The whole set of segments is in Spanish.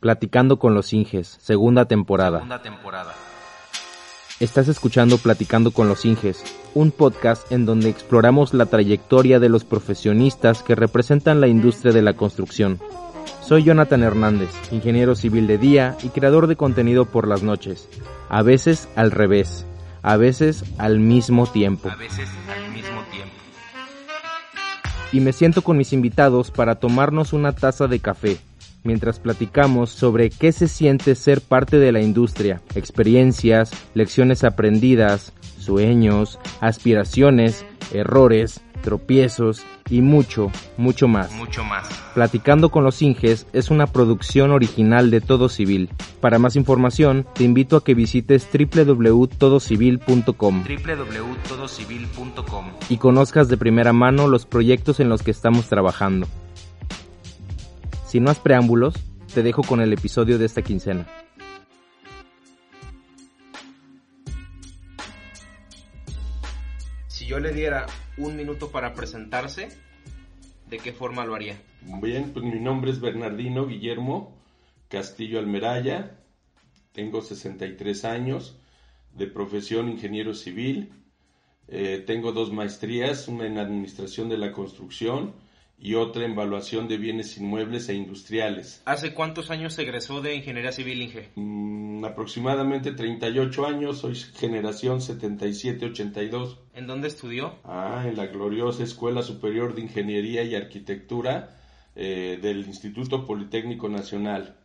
Platicando con los Inges, segunda temporada. Segunda temporada. Estás escuchando Platicando con los Inges, un podcast en donde exploramos la trayectoria de los profesionistas que representan la industria de la construcción. Soy Jonathan Hernández, ingeniero civil de día y creador de contenido por las noches. A veces al revés, a veces al mismo tiempo. A veces al mismo tiempo. Y me siento con mis invitados para tomarnos una taza de café mientras platicamos sobre qué se siente ser parte de la industria, experiencias, lecciones aprendidas, sueños, aspiraciones, errores, tropiezos y mucho, mucho más. Mucho más. Platicando con los Inges es una producción original de Todo Civil. Para más información, te invito a que visites www.todocivil.com www.todocivil.com y conozcas de primera mano los proyectos en los que estamos trabajando. Sin más preámbulos, te dejo con el episodio de esta quincena. Si yo le diera un minuto para presentarse, ¿de qué forma lo haría? Bien, pues mi nombre es Bernardino Guillermo Castillo Almeraya, tengo 63 años, de profesión ingeniero civil, eh, tengo dos maestrías, una en administración de la construcción y otra en evaluación de bienes inmuebles e industriales. ¿Hace cuántos años egresó de Ingeniería Civil, Inge? Mm, aproximadamente 38 años, soy generación 77-82. ¿En dónde estudió? Ah, en la gloriosa Escuela Superior de Ingeniería y Arquitectura eh, del Instituto Politécnico Nacional.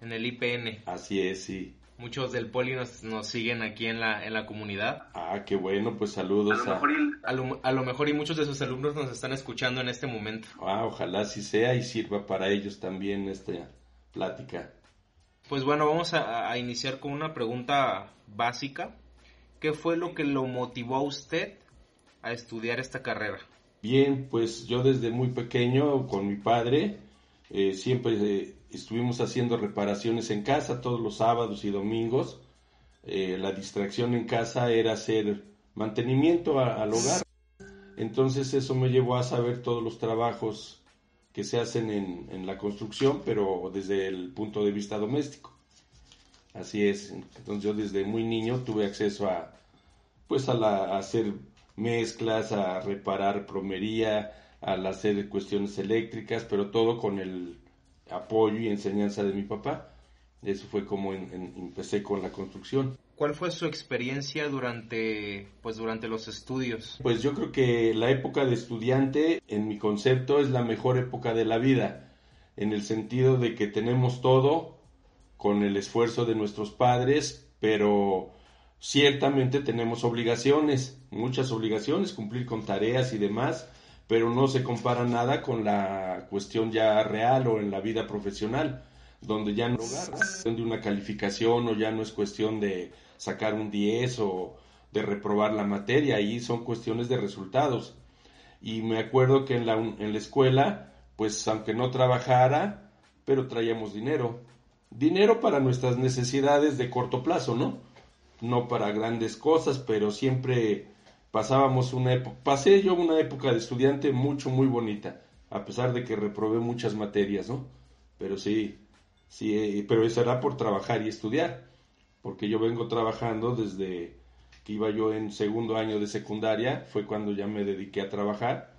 En el IPN. Así es, sí. Muchos del Poli nos, nos siguen aquí en la, en la comunidad. Ah, qué bueno, pues saludos a... A lo, a lo mejor y muchos de sus alumnos nos están escuchando en este momento. Ah, ojalá así sea y sirva para ellos también esta plática. Pues bueno, vamos a, a iniciar con una pregunta básica. ¿Qué fue lo que lo motivó a usted a estudiar esta carrera? Bien, pues yo desde muy pequeño con mi padre eh, siempre eh, estuvimos haciendo reparaciones en casa todos los sábados y domingos. Eh, la distracción en casa era hacer mantenimiento al hogar. Entonces eso me llevó a saber todos los trabajos que se hacen en, en la construcción, pero desde el punto de vista doméstico. Así es. Entonces yo desde muy niño tuve acceso a, pues a, la, a hacer mezclas, a reparar plomería, al hacer cuestiones eléctricas, pero todo con el apoyo y enseñanza de mi papá. Eso fue como en- en- empecé con la construcción. ¿Cuál fue su experiencia durante, pues durante los estudios? Pues yo creo que la época de estudiante, en mi concepto, es la mejor época de la vida, en el sentido de que tenemos todo con el esfuerzo de nuestros padres, pero ciertamente tenemos obligaciones, muchas obligaciones, cumplir con tareas y demás, pero no se compara nada con la cuestión ya real o en la vida profesional, donde ya no es cuestión de una calificación o ya no es cuestión de sacar un 10 o de reprobar la materia, ahí son cuestiones de resultados. Y me acuerdo que en la, en la escuela, pues aunque no trabajara, pero traíamos dinero. Dinero para nuestras necesidades de corto plazo, ¿no? No para grandes cosas, pero siempre pasábamos una época, pasé yo una época de estudiante mucho, muy bonita, a pesar de que reprobé muchas materias, ¿no? Pero sí, sí, eh, pero eso era por trabajar y estudiar, porque yo vengo trabajando desde que iba yo en segundo año de secundaria, fue cuando ya me dediqué a trabajar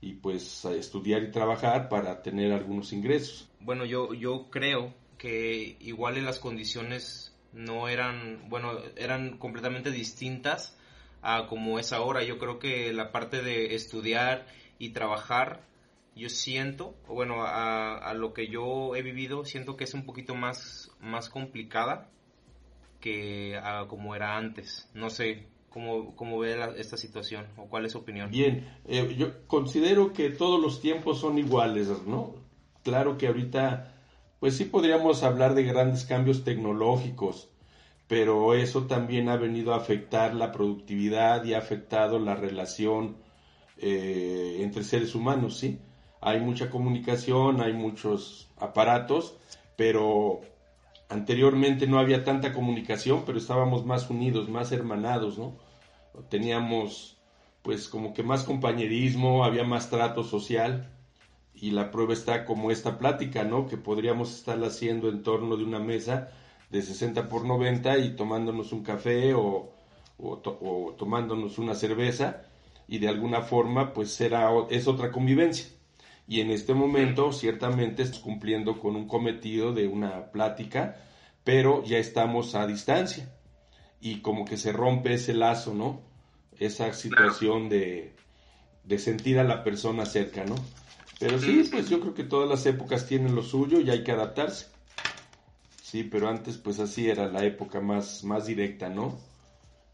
y pues a estudiar y trabajar para tener algunos ingresos. Bueno, yo, yo creo que igual en las condiciones no eran, bueno, eran completamente distintas a como es ahora. Yo creo que la parte de estudiar y trabajar, yo siento, bueno, a, lo que yo he vivido, siento que es un poquito más, más complicada que a como era antes. No sé cómo, cómo ve esta situación o cuál es su opinión. Bien, eh, yo considero que todos los tiempos son iguales, ¿no? Claro que ahorita, pues sí podríamos hablar de grandes cambios tecnológicos, pero eso también ha venido a afectar la productividad y ha afectado la relación eh, entre seres humanos, ¿sí? Hay mucha comunicación, hay muchos aparatos, pero anteriormente no había tanta comunicación, pero estábamos más unidos, más hermanados, ¿no? Teníamos pues como que más compañerismo, había más trato social y la prueba está como esta plática, ¿no? Que podríamos estar haciendo en torno de una mesa de 60 por 90 y tomándonos un café o, o, tomándonos una cerveza y de alguna forma pues será, es otra convivencia. Y en este momento ciertamente estamos cumpliendo con un cometido de una plática, pero ya estamos a distancia y como que se rompe ese lazo, ¿no? Esa situación de, de sentir a la persona cerca, ¿no? Pero sí, pues yo creo que todas las épocas tienen lo suyo y hay que adaptarse. Sí, pero antes pues así era la época más, más directa, ¿no?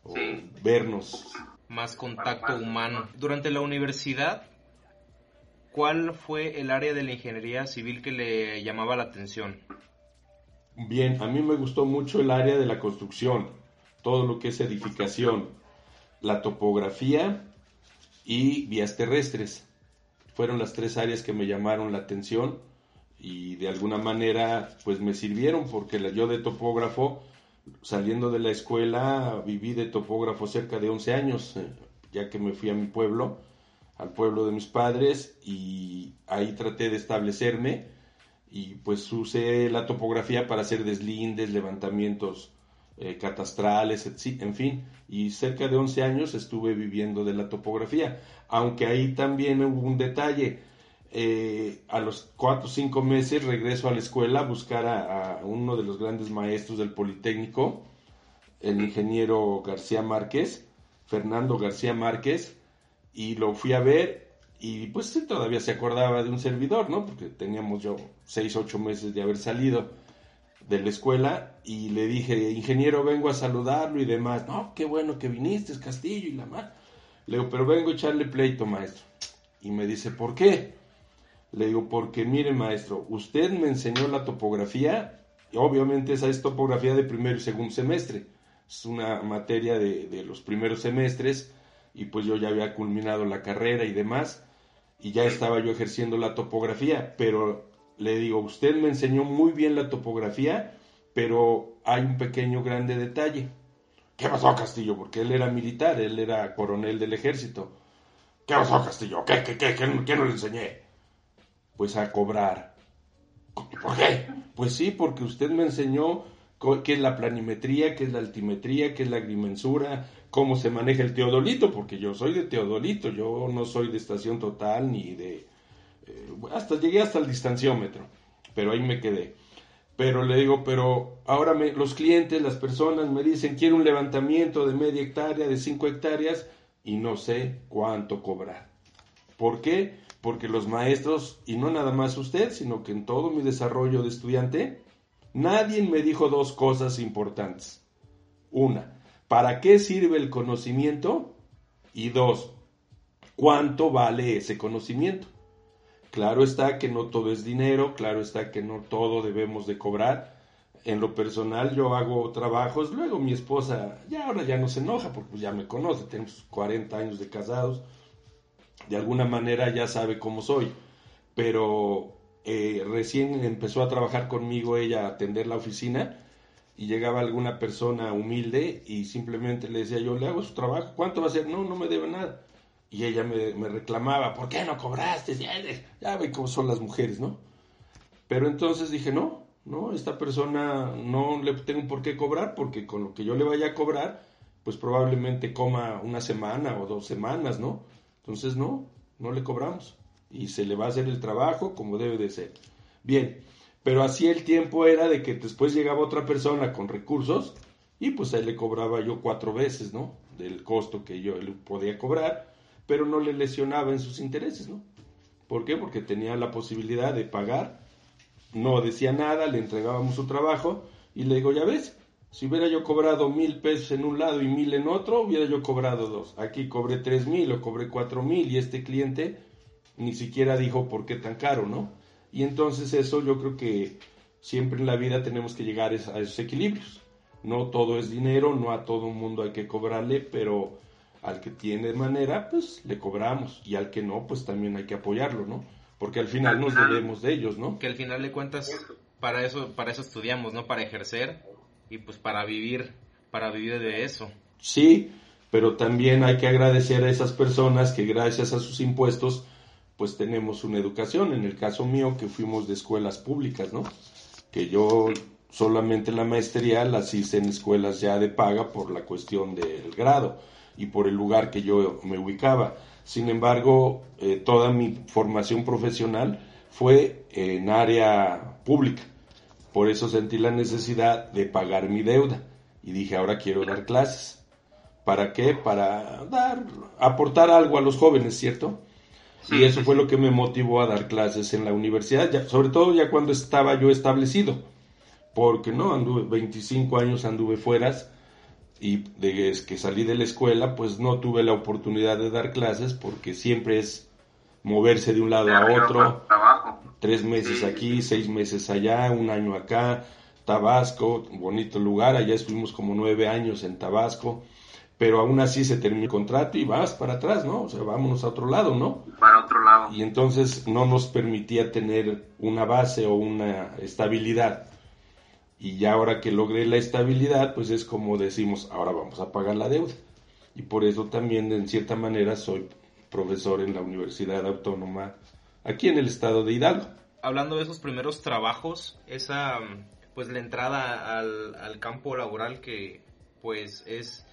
O vernos. Más contacto humano. Durante la universidad, ¿cuál fue el área de la ingeniería civil que le llamaba la atención? Bien, a mí me gustó mucho el área de la construcción, todo lo que es edificación, la topografía y vías terrestres. Fueron las tres áreas que me llamaron la atención y de alguna manera pues me sirvieron porque yo de topógrafo saliendo de la escuela viví de topógrafo cerca de 11 años eh, ya que me fui a mi pueblo al pueblo de mis padres y ahí traté de establecerme y pues usé la topografía para hacer deslindes, levantamientos eh, catastrales, en fin, y cerca de 11 años estuve viviendo de la topografía, aunque ahí también hubo un detalle. Eh, a los 4 o 5 meses regreso a la escuela a buscar a, uno de los grandes maestros del Politécnico, el ingeniero García Márquez, Fernando García Márquez, y lo fui a ver y pues todavía se acordaba de un servidor, ¿no? Porque teníamos yo 6, 8 meses de haber salido de la escuela y le dije, ingeniero, vengo a saludarlo y demás. No, qué bueno que viniste, Castillo y la mar. Le digo, pero vengo a echarle pleito, maestro. Y me dice, ¿por qué? Le digo, porque mire, maestro, usted me enseñó la topografía, y obviamente esa es topografía de primero y segundo semestre. Es una materia de, de los primeros semestres, y pues yo ya había culminado la carrera y demás, y ya estaba yo ejerciendo la topografía, pero le digo, usted me enseñó muy bien la topografía, pero hay un pequeño grande detalle. ¿Qué pasó, Castillo? Porque él era militar, él era coronel del ejército. ¿Qué pasó, Castillo? ¿Qué, qué, qué, qué, no le enseñé? Pues a cobrar. ¿Por qué? Pues sí, porque usted me enseñó qué es la planimetría, qué es la altimetría, qué es la agrimensura, cómo se maneja el teodolito, porque yo soy de teodolito, yo no soy de estación total ni de eh, hasta llegué hasta el distanciómetro, pero ahí me quedé. Pero le digo, pero ahora me, los clientes, las personas me dicen, quiero un levantamiento de media hectárea, de cinco hectáreas, y no sé cuánto cobrar. ¿Por qué? Porque los maestros, y no nada más usted, sino que en todo mi desarrollo de estudiante, nadie me dijo dos cosas importantes. Una, ¿para qué sirve el conocimiento? Y dos, ¿cuánto vale ese conocimiento? Claro está que no todo es dinero, claro está que no todo debemos de cobrar. En lo personal yo hago trabajos, luego mi esposa ya ahora ya no se enoja porque ya me conoce, tenemos 40 años de casados, de alguna manera ya sabe cómo soy, pero eh, recién empezó a trabajar conmigo ella a atender la oficina y llegaba alguna persona humilde y simplemente le decía yo, le hago su trabajo, ¿cuánto va a ser? No, no me debe nada. Y ella me, reclamaba, ¿por qué no cobraste? Ya, ve cómo son las mujeres, ¿no? Pero entonces dije, no, no, esta persona no le tengo por qué cobrar porque con lo que yo le vaya a cobrar, pues probablemente coma una semana o dos semanas, ¿no? Entonces no, no le cobramos y se le va a hacer el trabajo como debe de ser. Bien, pero así el tiempo era de que después llegaba otra persona con recursos y pues ahí le cobraba yo cuatro veces, ¿no? Del costo que yo le podía cobrar pero no le lesionaba en sus intereses, ¿no? ¿Por qué? Porque tenía la posibilidad de pagar, no decía nada, le entregábamos su trabajo y le digo, ya ves, si hubiera yo cobrado mil pesos en un lado y mil en otro, hubiera yo cobrado dos. Aquí cobré tres mil o cobré cuatro mil y este cliente ni siquiera dijo por qué tan caro, ¿no? Y entonces eso yo creo que siempre en la vida tenemos que llegar a esos equilibrios. No todo es dinero, no a todo el mundo hay que cobrarle, pero al que tiene manera, pues le cobramos. Y al que no, pues también hay que apoyarlo, ¿no? Porque al final nos debemos de ellos, ¿no? Que al final de cuentas, para eso, para eso estudiamos, ¿no? Para ejercer y pues para vivir, para vivir de eso. Sí, pero también hay que agradecer a esas personas que gracias a sus impuestos, pues tenemos una educación. En el caso mío, que fuimos de escuelas públicas, ¿no? Que yo solamente la maestría las hice en escuelas ya de paga por la cuestión del grado y por el lugar que yo me ubicaba. Sin embargo, eh, toda mi formación profesional fue en área pública. Por eso sentí la necesidad de pagar mi deuda y dije, ahora quiero dar clases. ¿Para qué? Para dar, aportar algo a los jóvenes, ¿cierto? Y eso fue lo que me motivó a dar clases en la universidad, ya, sobre todo ya cuando estaba yo establecido, porque no, anduve 25 años anduve fueras y desde que salí de la escuela, pues no tuve la oportunidad de dar clases porque siempre es moverse de un lado a otro, tres meses aquí, seis meses allá, un año acá, Tabasco, bonito lugar, allá estuvimos como nueve años en Tabasco, pero aún así se terminó el contrato y vas para atrás, ¿no? O sea, vámonos a otro lado, ¿no? Para otro lado. Y entonces no nos permitía tener una base o una estabilidad. Y ya ahora que logré la estabilidad, pues es como decimos, ahora vamos a pagar la deuda. Y por eso también, en cierta manera, soy profesor en la Universidad Autónoma aquí en el estado de Hidalgo. Hablando de esos primeros trabajos, esa pues la entrada al, al campo laboral que pues es,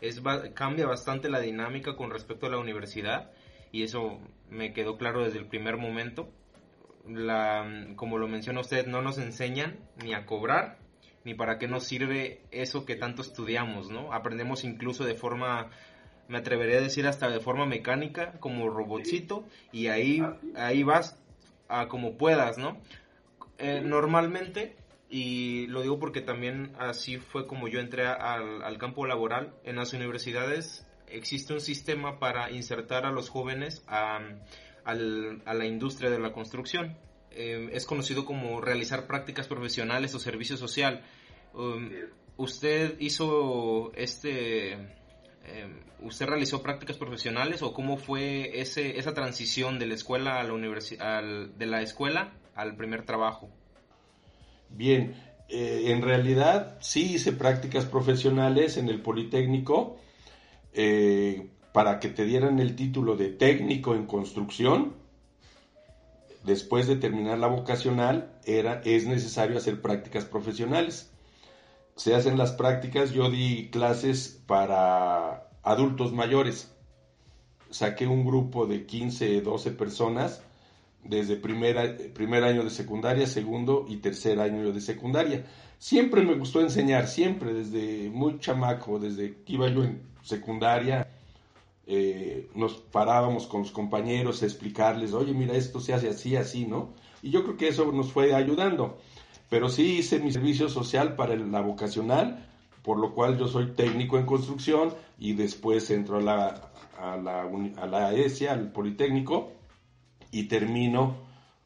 es cambia bastante la dinámica con respecto a la universidad y eso me quedó claro desde el primer momento. La, como lo menciona usted, no nos enseñan ni a cobrar ni para qué nos sirve eso que tanto estudiamos, ¿no? Aprendemos incluso de forma me atrevería a decir hasta de forma mecánica, como robotcito, y ahí, ahí vas a como puedas, ¿no? Eh, normalmente, y lo digo porque también así fue como yo entré al, campo laboral, en las universidades existe un sistema para insertar a los jóvenes a, la industria de la construcción. Eh, es conocido como realizar prácticas profesionales o servicio social. Um, usted hizo este Em, ¿usted realizó prácticas profesionales o cómo fue ese, esa transición de la escuela a la universidad, de la escuela al primer trabajo? Bien, eh, en realidad sí hice prácticas profesionales en el Politécnico eh, para que te dieran el título de técnico en construcción. Después de terminar la vocacional, era, es necesario hacer prácticas profesionales se hacen las prácticas, yo di clases para adultos mayores. Saqué un grupo de 15, 12 personas desde primer, primer año de secundaria, segundo y tercer año de secundaria. Siempre me gustó enseñar, siempre, desde muy chamaco, desde que iba yo en secundaria, eh, nos parábamos con los compañeros a explicarles, oye, mira, esto se hace así, así, ¿no? Y yo creo que eso nos fue ayudando pero sí hice mi servicio social para la vocacional, por lo cual yo soy técnico en construcción y después entro a la, a la, a la ESIA, al Politécnico, y termino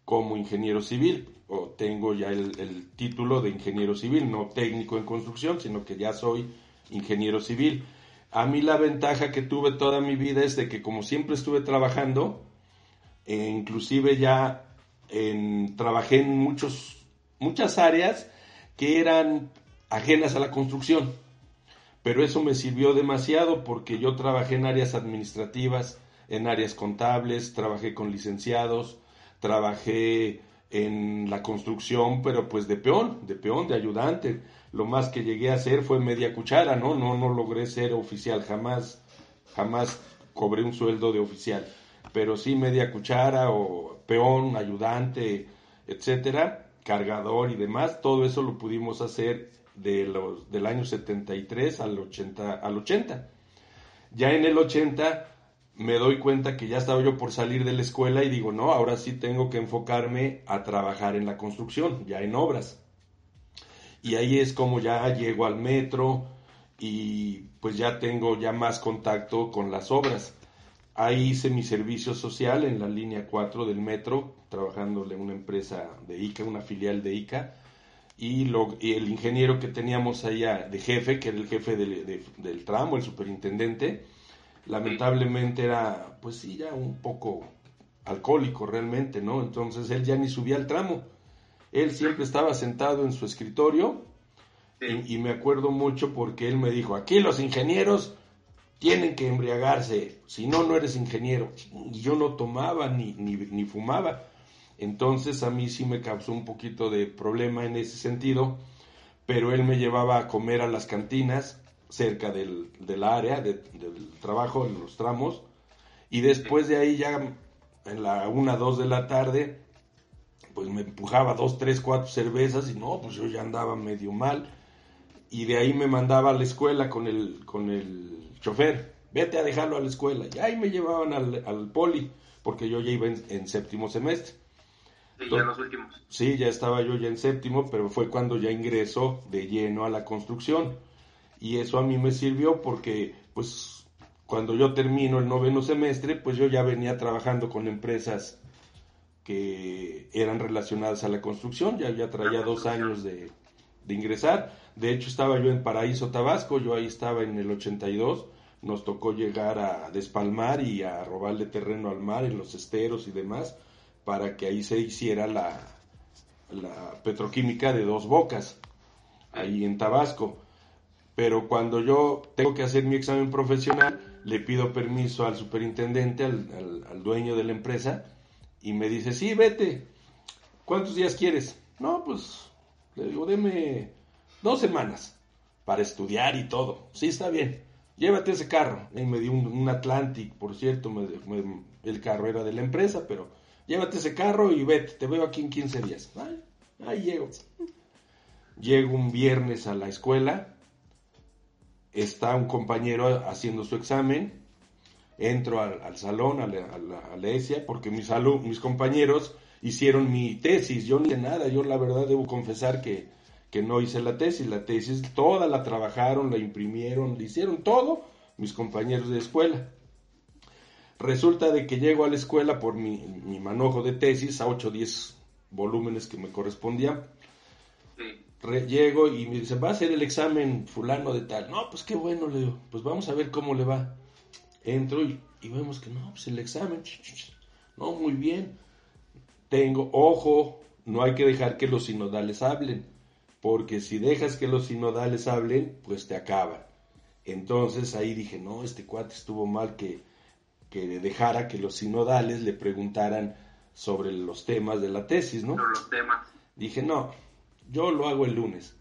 como ingeniero civil, o tengo ya el, el, título de ingeniero civil, no técnico en construcción, sino que ya soy ingeniero civil. A mí la ventaja que tuve toda mi vida es de que como siempre estuve trabajando, e inclusive ya trabajé en muchos muchas áreas que eran ajenas a la construcción. Pero eso me sirvió demasiado porque yo trabajé en áreas administrativas, en áreas contables, trabajé con licenciados, trabajé en la construcción, pero pues de peón, de peón, de ayudante. Lo más que llegué a hacer fue media cuchara, ¿no? No, no logré ser oficial, jamás, jamás cobré un sueldo de oficial. Pero sí media cuchara o peón, ayudante, etcétera cargador y demás, todo eso lo pudimos hacer de los, del año 73 al 80, al 80. Ya en el 80 me doy cuenta que ya estaba yo por salir de la escuela y digo, no, ahora sí tengo que enfocarme a trabajar en la construcción, ya en obras. Y ahí es como ya llego al metro y pues ya tengo ya más contacto con las obras. Ahí hice mi servicio social en la línea 4 del metro, trabajándole en una empresa de ICA, una filial de ICA. Y, lo, y el ingeniero que teníamos allá de jefe, que era el jefe del tramo, el superintendente, lamentablemente era, pues sí, ya un poco alcohólico realmente, ¿no? Entonces él ya ni subía al tramo. Él siempre estaba sentado en su escritorio y, y me acuerdo mucho porque él me dijo, aquí los ingenieros tienen que embriagarse, si no, no eres ingeniero. Y yo no tomaba ni, ni, fumaba. Entonces a mí sí me causó un poquito de problema en ese sentido, pero él me llevaba a comer a las cantinas cerca del, del área del trabajo, en los tramos, y después de ahí ya en la una, dos de la tarde, pues me empujaba dos, tres, cuatro cervezas y no, pues yo ya andaba medio mal. Y de ahí me mandaba a la escuela con el, con el chofer, vete a dejarlo a la escuela. Y ahí me llevaban al, al poli, porque yo ya iba en, séptimo semestre. Sí, ya los últimos. Sí, ya estaba yo ya en séptimo, pero fue cuando ya ingreso de lleno a la construcción. Y eso a mí me sirvió porque, pues, cuando yo termino el noveno semestre, pues yo ya venía trabajando con empresas que eran relacionadas a la construcción, ya, ya traía dos años de, ingresar. De hecho, estaba yo en Paraíso, Tabasco, yo ahí estaba en el 82, nos tocó llegar a despalmar y a robarle terreno al mar en los esteros y demás, para que ahí se hiciera la, petroquímica de dos bocas, ahí en Tabasco. Pero cuando yo tengo que hacer mi examen profesional, le pido permiso al superintendente, al, al dueño de la empresa, y me dice, sí, vete. ¿Cuántos días quieres? No, pues le digo, deme dos semanas para estudiar y todo. Sí, está bien. Llévate ese carro. Y me dio un, Atlantic, por cierto, el carro era de la empresa, pero llévate ese carro y vete. Te veo aquí en 15 días. ahí llego. Llego un viernes a la escuela. Está un compañero haciendo su examen entro al, salón, a la, ESIA, porque mis, mis compañeros hicieron mi tesis, yo ni de nada, yo la verdad debo confesar que, que no hice la tesis, la tesis toda la trabajaron, la imprimieron, la hicieron todo mis compañeros de escuela. Resulta de que llego a la escuela por mi, mi manojo de tesis a 8 o 10 volúmenes que me correspondían. llego y me dice, va a hacer el examen fulano de tal. No, pues qué bueno, le digo, pues vamos a ver cómo le va. Entro y, vemos que no, pues el examen, no, muy bien. Tengo, ojo, no hay que dejar que los sinodales hablen, porque si dejas que los sinodales hablen, pues te acaban. Entonces ahí dije, no, este cuate estuvo mal que, que dejara que los sinodales le preguntaran sobre los temas de la tesis, ¿no? los temas. Dije, no, yo lo hago el lunes.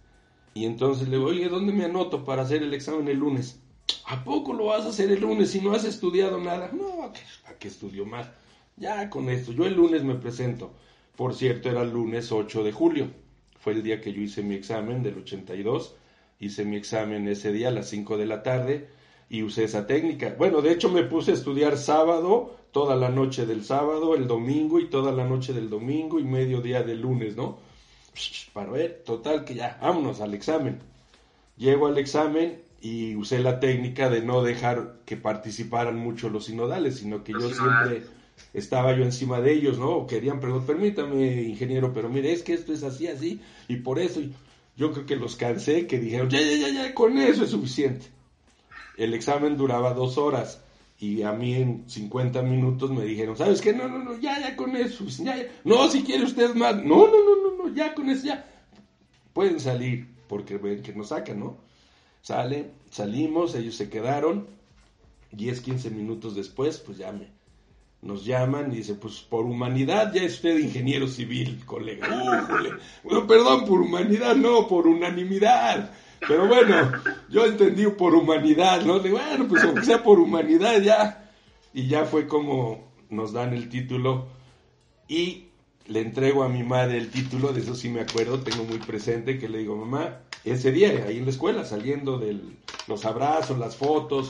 Y entonces le digo, oye, ¿dónde me anoto para hacer el examen el lunes? ¿A poco lo vas a hacer el lunes si no has estudiado nada? No, ¿a qué, estudio más? Ya con esto, yo el lunes me presento. Por cierto, era el lunes 8 de julio. Fue el día que yo hice mi examen del 82. Hice mi examen ese día a las 5 de la tarde y usé esa técnica. Bueno, de hecho me puse a estudiar sábado, toda la noche del sábado, el domingo y toda la noche del domingo y medio día del lunes, ¿no? Para ver, total que ya, vámonos al examen. Llego al examen y usé la técnica de no dejar que participaran mucho los sinodales, sino que yo siempre estaba yo encima de ellos, ¿no? Querían preguntar, permítame, ingeniero, pero mire, es que esto es así, así, y por eso yo creo que los cansé, que dijeron, ya, ya, ya, ya, con eso es suficiente. El examen duraba dos horas y a mí en 50 minutos me dijeron, ¿sabes qué? No, no, no, ya, ya con eso, ya, ya. no, si quiere usted más, no, no, no, no, no, ya con eso, ya. Pueden salir porque ven que nos sacan, ¿no? Sale, salimos, ellos se quedaron. 10, 15 minutos después, pues ya me, nos llaman y dice, pues por humanidad ya es usted ingeniero civil, colega. Bueno, perdón, por humanidad, no, por unanimidad. Pero bueno, yo entendí por humanidad, ¿no? Digo, bueno, pues aunque sea por humanidad ya. Y ya fue como nos dan el título y le entrego a mi madre el título, de eso sí me acuerdo, tengo muy presente que le digo, mamá, ese día ahí en la escuela, saliendo de los abrazos, las fotos,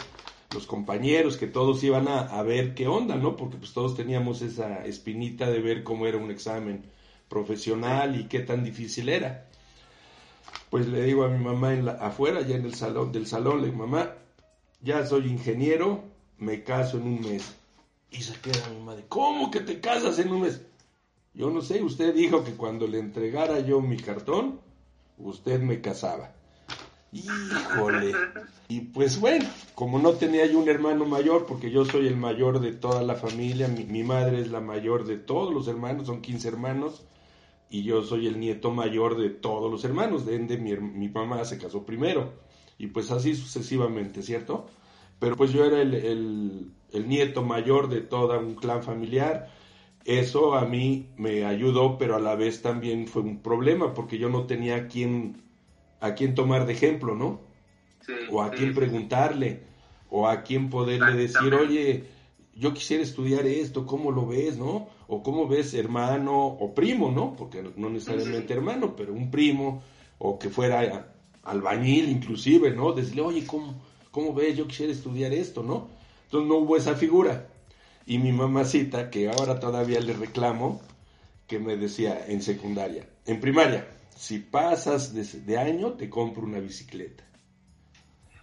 los compañeros, que todos iban a, ver qué onda, ¿no? Porque pues todos teníamos esa espinita de ver cómo era un examen profesional y qué tan difícil era. Pues le digo a mi mamá en la, afuera, ya en el salón del salón, le digo, mamá, ya soy ingeniero, me caso en un mes. Y se queda mi madre, ¿cómo que te casas en un mes? Yo no sé, usted dijo que cuando le entregara yo mi cartón, usted me casaba. Híjole. Y pues bueno, como no tenía yo un hermano mayor, porque yo soy el mayor de toda la familia, mi, madre es la mayor de todos los hermanos, son 15 hermanos, y yo soy el nieto mayor de todos los hermanos, de ende mi, mamá se casó primero, y pues así sucesivamente, ¿cierto? Pero pues yo era el, el nieto mayor de todo un clan familiar. Eso a mí me ayudó, pero a la vez también fue un problema porque yo no tenía a quién, a quién tomar de ejemplo, ¿no? o a quién preguntarle, o a quién poderle decir, oye, yo quisiera estudiar esto, ¿cómo lo ves, no? O cómo ves hermano o primo, ¿no? Porque no necesariamente hermano, pero un primo, o que fuera albañil inclusive, ¿no? Decirle, oye, ¿cómo, ¿cómo ves? Yo quisiera estudiar esto, ¿no? Entonces no hubo esa figura. Y mi mamacita, que ahora todavía le reclamo, que me decía en secundaria, en primaria, si pasas de, año, te compro una bicicleta.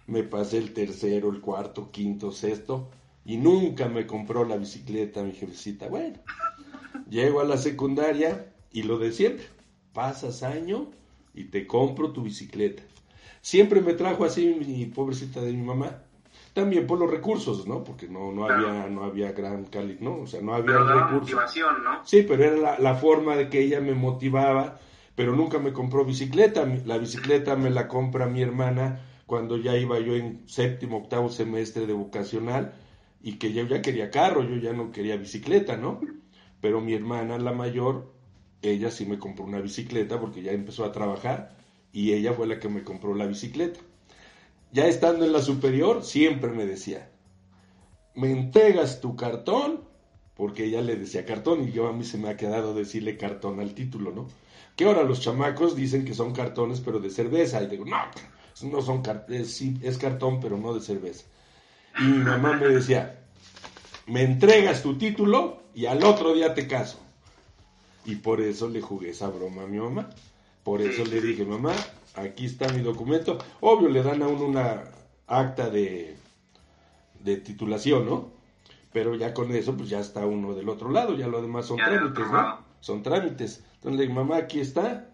Me pasé el tercero, el cuarto, quinto, sexto, y nunca me compró la bicicleta mi jefecita. Bueno, llego a la secundaria y lo de siempre, pasas año y te compro tu bicicleta. Siempre me trajo así mi pobrecita de mi mamá también por los recursos, ¿no? Porque no, no había, no había gran calidad, ¿no? O sea, no había pero recursos. motivación, ¿no? Sí, pero era la, forma de que ella me motivaba, pero nunca me compró bicicleta. La bicicleta me la compra mi hermana cuando ya iba yo en séptimo, octavo semestre de vocacional y que yo ya quería carro, yo ya no quería bicicleta, ¿no? Pero mi hermana, la mayor, ella sí me compró una bicicleta porque ya empezó a trabajar y ella fue la que me compró la bicicleta ya estando en la superior, siempre me decía, me entregas tu cartón, porque ella le decía cartón y yo a mí se me ha quedado decirle cartón al título, ¿no? Que ahora los chamacos dicen que son cartones pero de cerveza y digo, no, no son cartones, sí, es cartón pero no de cerveza. Y mi mamá me decía, me entregas tu título y al otro día te caso. Y por eso le jugué esa broma a mi mamá. Por eso le dije, mamá, aquí está mi documento. Obvio, le dan a uno una acta de, de titulación, ¿no? Pero ya con eso, pues ya está uno del otro lado, ya lo demás son trámites, ¿no? Son trámites. Entonces le digo, mamá, aquí está,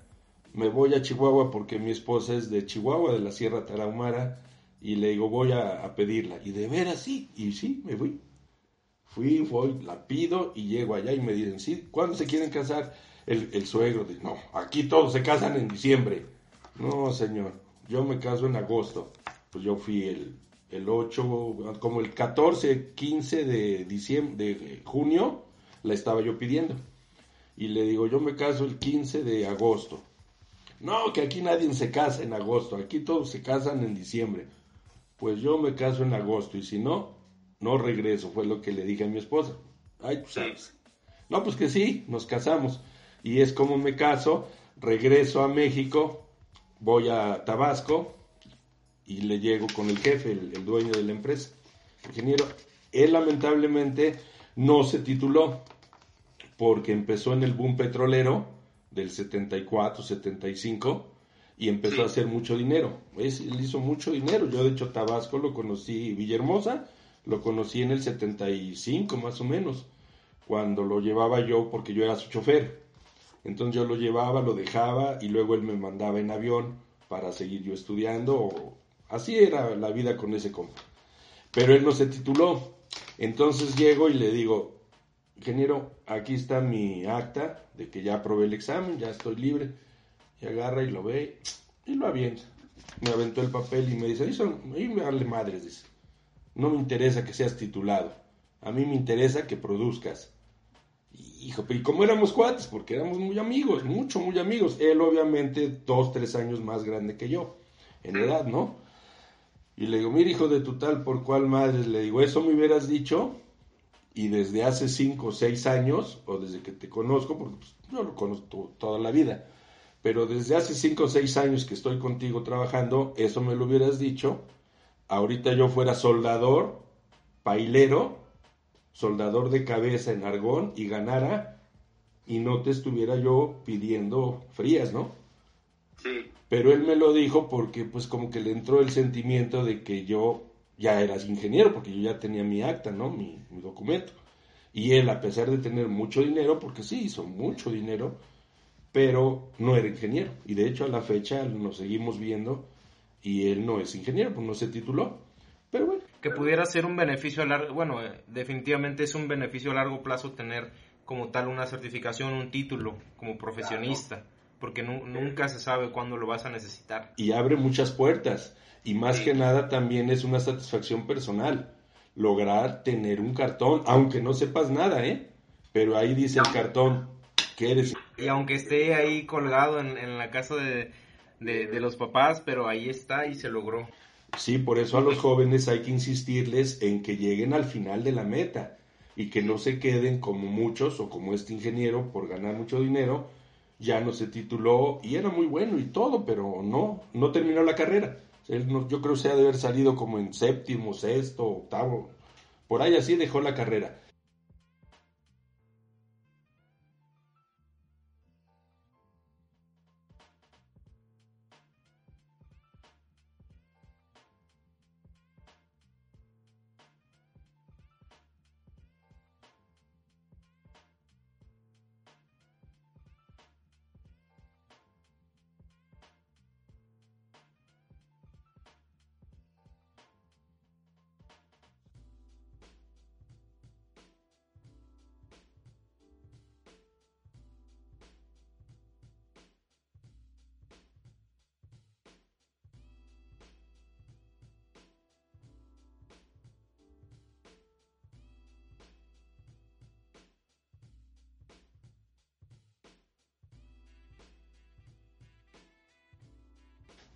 me voy a Chihuahua porque mi esposa es de Chihuahua, de la Sierra Tarahumara, y le digo, voy a, pedirla. Y de veras sí, y sí, me fui. Fui, voy, la pido y llego allá y me dicen, sí, ¿cuándo se quieren casar? El, el suegro dice, no, aquí todos se casan en diciembre. No, señor, yo me caso en agosto. Pues yo fui el, el 8, como el 14, 15 de, diciembre, de junio, la estaba yo pidiendo. Y le digo, yo me caso el 15 de agosto. No, que aquí nadie se casa en agosto, aquí todos se casan en diciembre. Pues yo me caso en agosto y si no, no regreso, fue lo que le dije a mi esposa. Ay, pues sabes. No, pues que sí, nos casamos. Y es como me caso, regreso a México, voy a Tabasco y le llego con el jefe, el, dueño de la empresa, ingeniero. Él lamentablemente no se tituló porque empezó en el boom petrolero del 74, 75 y empezó a hacer mucho dinero. él hizo mucho dinero. Yo de hecho Tabasco lo conocí, Villahermosa, lo conocí en el 75 más o menos, cuando lo llevaba yo porque yo era su chofer. Entonces yo lo llevaba, lo dejaba y luego él me mandaba en avión para seguir yo estudiando. Así era la vida con ese compa. Pero él no se tituló. Entonces llego y le digo, ingeniero, aquí está mi acta de que ya aprobé el examen, ya estoy libre. Y agarra y lo ve y lo avienta. Me aventó el papel y me dice, ahí me darle madres, dice. No me interesa que seas titulado. A mí me interesa que produzcas. Hijo, y como éramos cuates, porque éramos muy amigos, mucho, muy amigos. Él obviamente dos, tres años más grande que yo, en edad, ¿no? Y le digo, mira, hijo de tu tal, ¿por cuál madre? Le digo, eso me hubieras dicho, y desde hace cinco o seis años, o desde que te conozco, porque pues, yo lo conozco toda la vida, pero desde hace cinco o seis años que estoy contigo trabajando, eso me lo hubieras dicho, ahorita yo fuera soldador, pailero, soldador de cabeza en Argón y ganara y no te estuviera yo pidiendo frías, ¿no? Sí. Pero él me lo dijo porque pues como que le entró el sentimiento de que yo ya eras ingeniero, porque yo ya tenía mi acta, ¿no? Mi, mi documento. Y él, a pesar de tener mucho dinero, porque sí hizo mucho dinero, pero no era ingeniero. Y de hecho a la fecha nos seguimos viendo y él no es ingeniero, pues no se tituló. Pero bueno, que pudiera ser un beneficio a largo, bueno, eh, definitivamente es un beneficio a largo plazo tener como tal una certificación, un título como profesionista, porque nunca se sabe cuándo lo vas a necesitar. Y abre muchas puertas. Y más que nada también es una satisfacción personal lograr tener un cartón, aunque no sepas nada, ¿eh? Pero ahí dice el cartón que eres. Y aunque esté ahí colgado en, la casa de, de, los papás, pero ahí está y se logró. Sí, por eso a los jóvenes hay que insistirles en que lleguen al final de la meta y que no se queden como muchos o como este ingeniero por ganar mucho dinero, ya no se tituló y era muy bueno y todo, pero no, no terminó la carrera. Yo creo que se ha de haber salido como en séptimo, sexto, octavo, por ahí así dejó la carrera.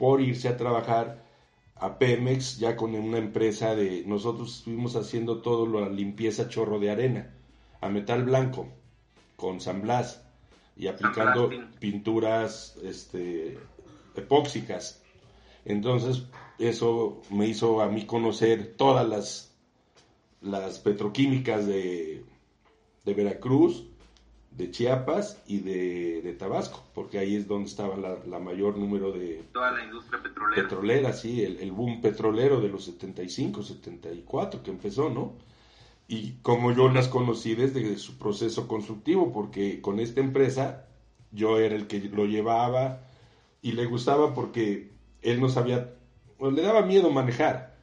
Por irse a trabajar a Pemex, ya con una empresa de, nosotros estuvimos haciendo todo la limpieza chorro de arena, a metal blanco, con San Blas, y aplicando pinturas este, epóxicas. Entonces, eso me hizo a mí conocer todas las, las petroquímicas de, de Veracruz, de Chiapas y de, Tabasco, porque ahí es donde estaba la, mayor número de... Toda la industria petrolera. Petrolera, sí, el, boom petrolero de los 75, 74 que empezó, ¿no? Y como yo las conocí desde su proceso constructivo, porque con esta empresa yo era el que lo llevaba y le gustaba porque él no sabía, le daba miedo manejar.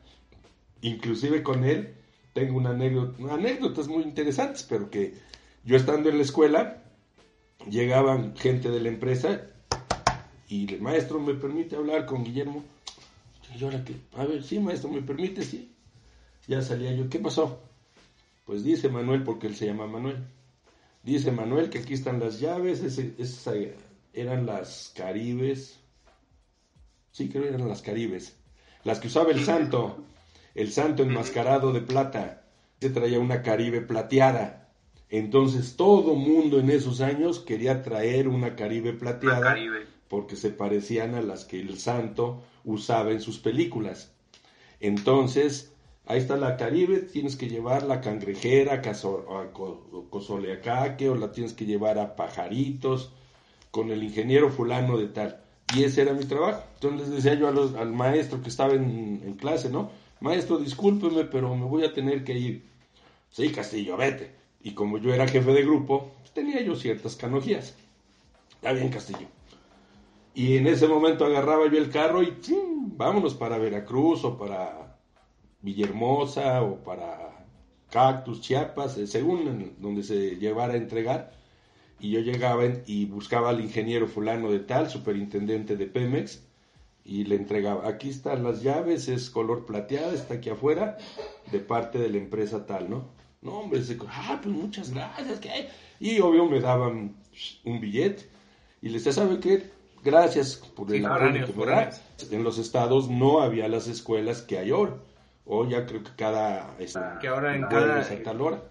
Inclusive con él tengo una anécdota, anécdotas muy interesantes, pero que yo estando en la escuela, llegaban gente de la empresa y el maestro me permite hablar con Guillermo. Y yo que, a ver, sí, maestro, me permite, sí. Ya salía yo, ¿qué pasó? Pues dice Manuel, porque él se llama Manuel. Dice Manuel que aquí están las llaves, esas eran las caribes. Sí, creo que eran las caribes. Las que usaba el santo, el santo enmascarado de plata. Se traía una caribe plateada entonces todo mundo en esos años quería traer una Caribe plateada porque se parecían a las que el santo usaba en sus películas. Entonces, ahí está la Caribe, tienes que llevar la cangrejera a Cozoleacaque o la tienes que llevar a Pajaritos con el ingeniero fulano de tal. Y ese era mi trabajo. Entonces les decía yo al maestro que estaba en, en clase, ¿no? Maestro, discúlpeme, pero me voy a tener que ir. Sí, Castillo, vete. Y como yo era jefe de grupo, tenía yo ciertas canojías. Está bien, Castillo. Y en ese momento agarraba yo el carro y vámonos para Veracruz o para Villahermosa o para Cactus, Chiapas, eh, según donde se llevara a entregar. Y yo llegaba y buscaba al ingeniero fulano de tal, superintendente de Pemex, y le entregaba, aquí están las llaves, es color plateada, está aquí afuera, de parte de la empresa tal, ¿no? No, hombre, se, ah, pues muchas gracias. ¿qué? Y obvio me daban un billete y les decía, ¿sabe qué? Gracias por el apoyo que me En los estados no había las escuelas que hay ahora. O ya creo que cada este, que ahora en cada,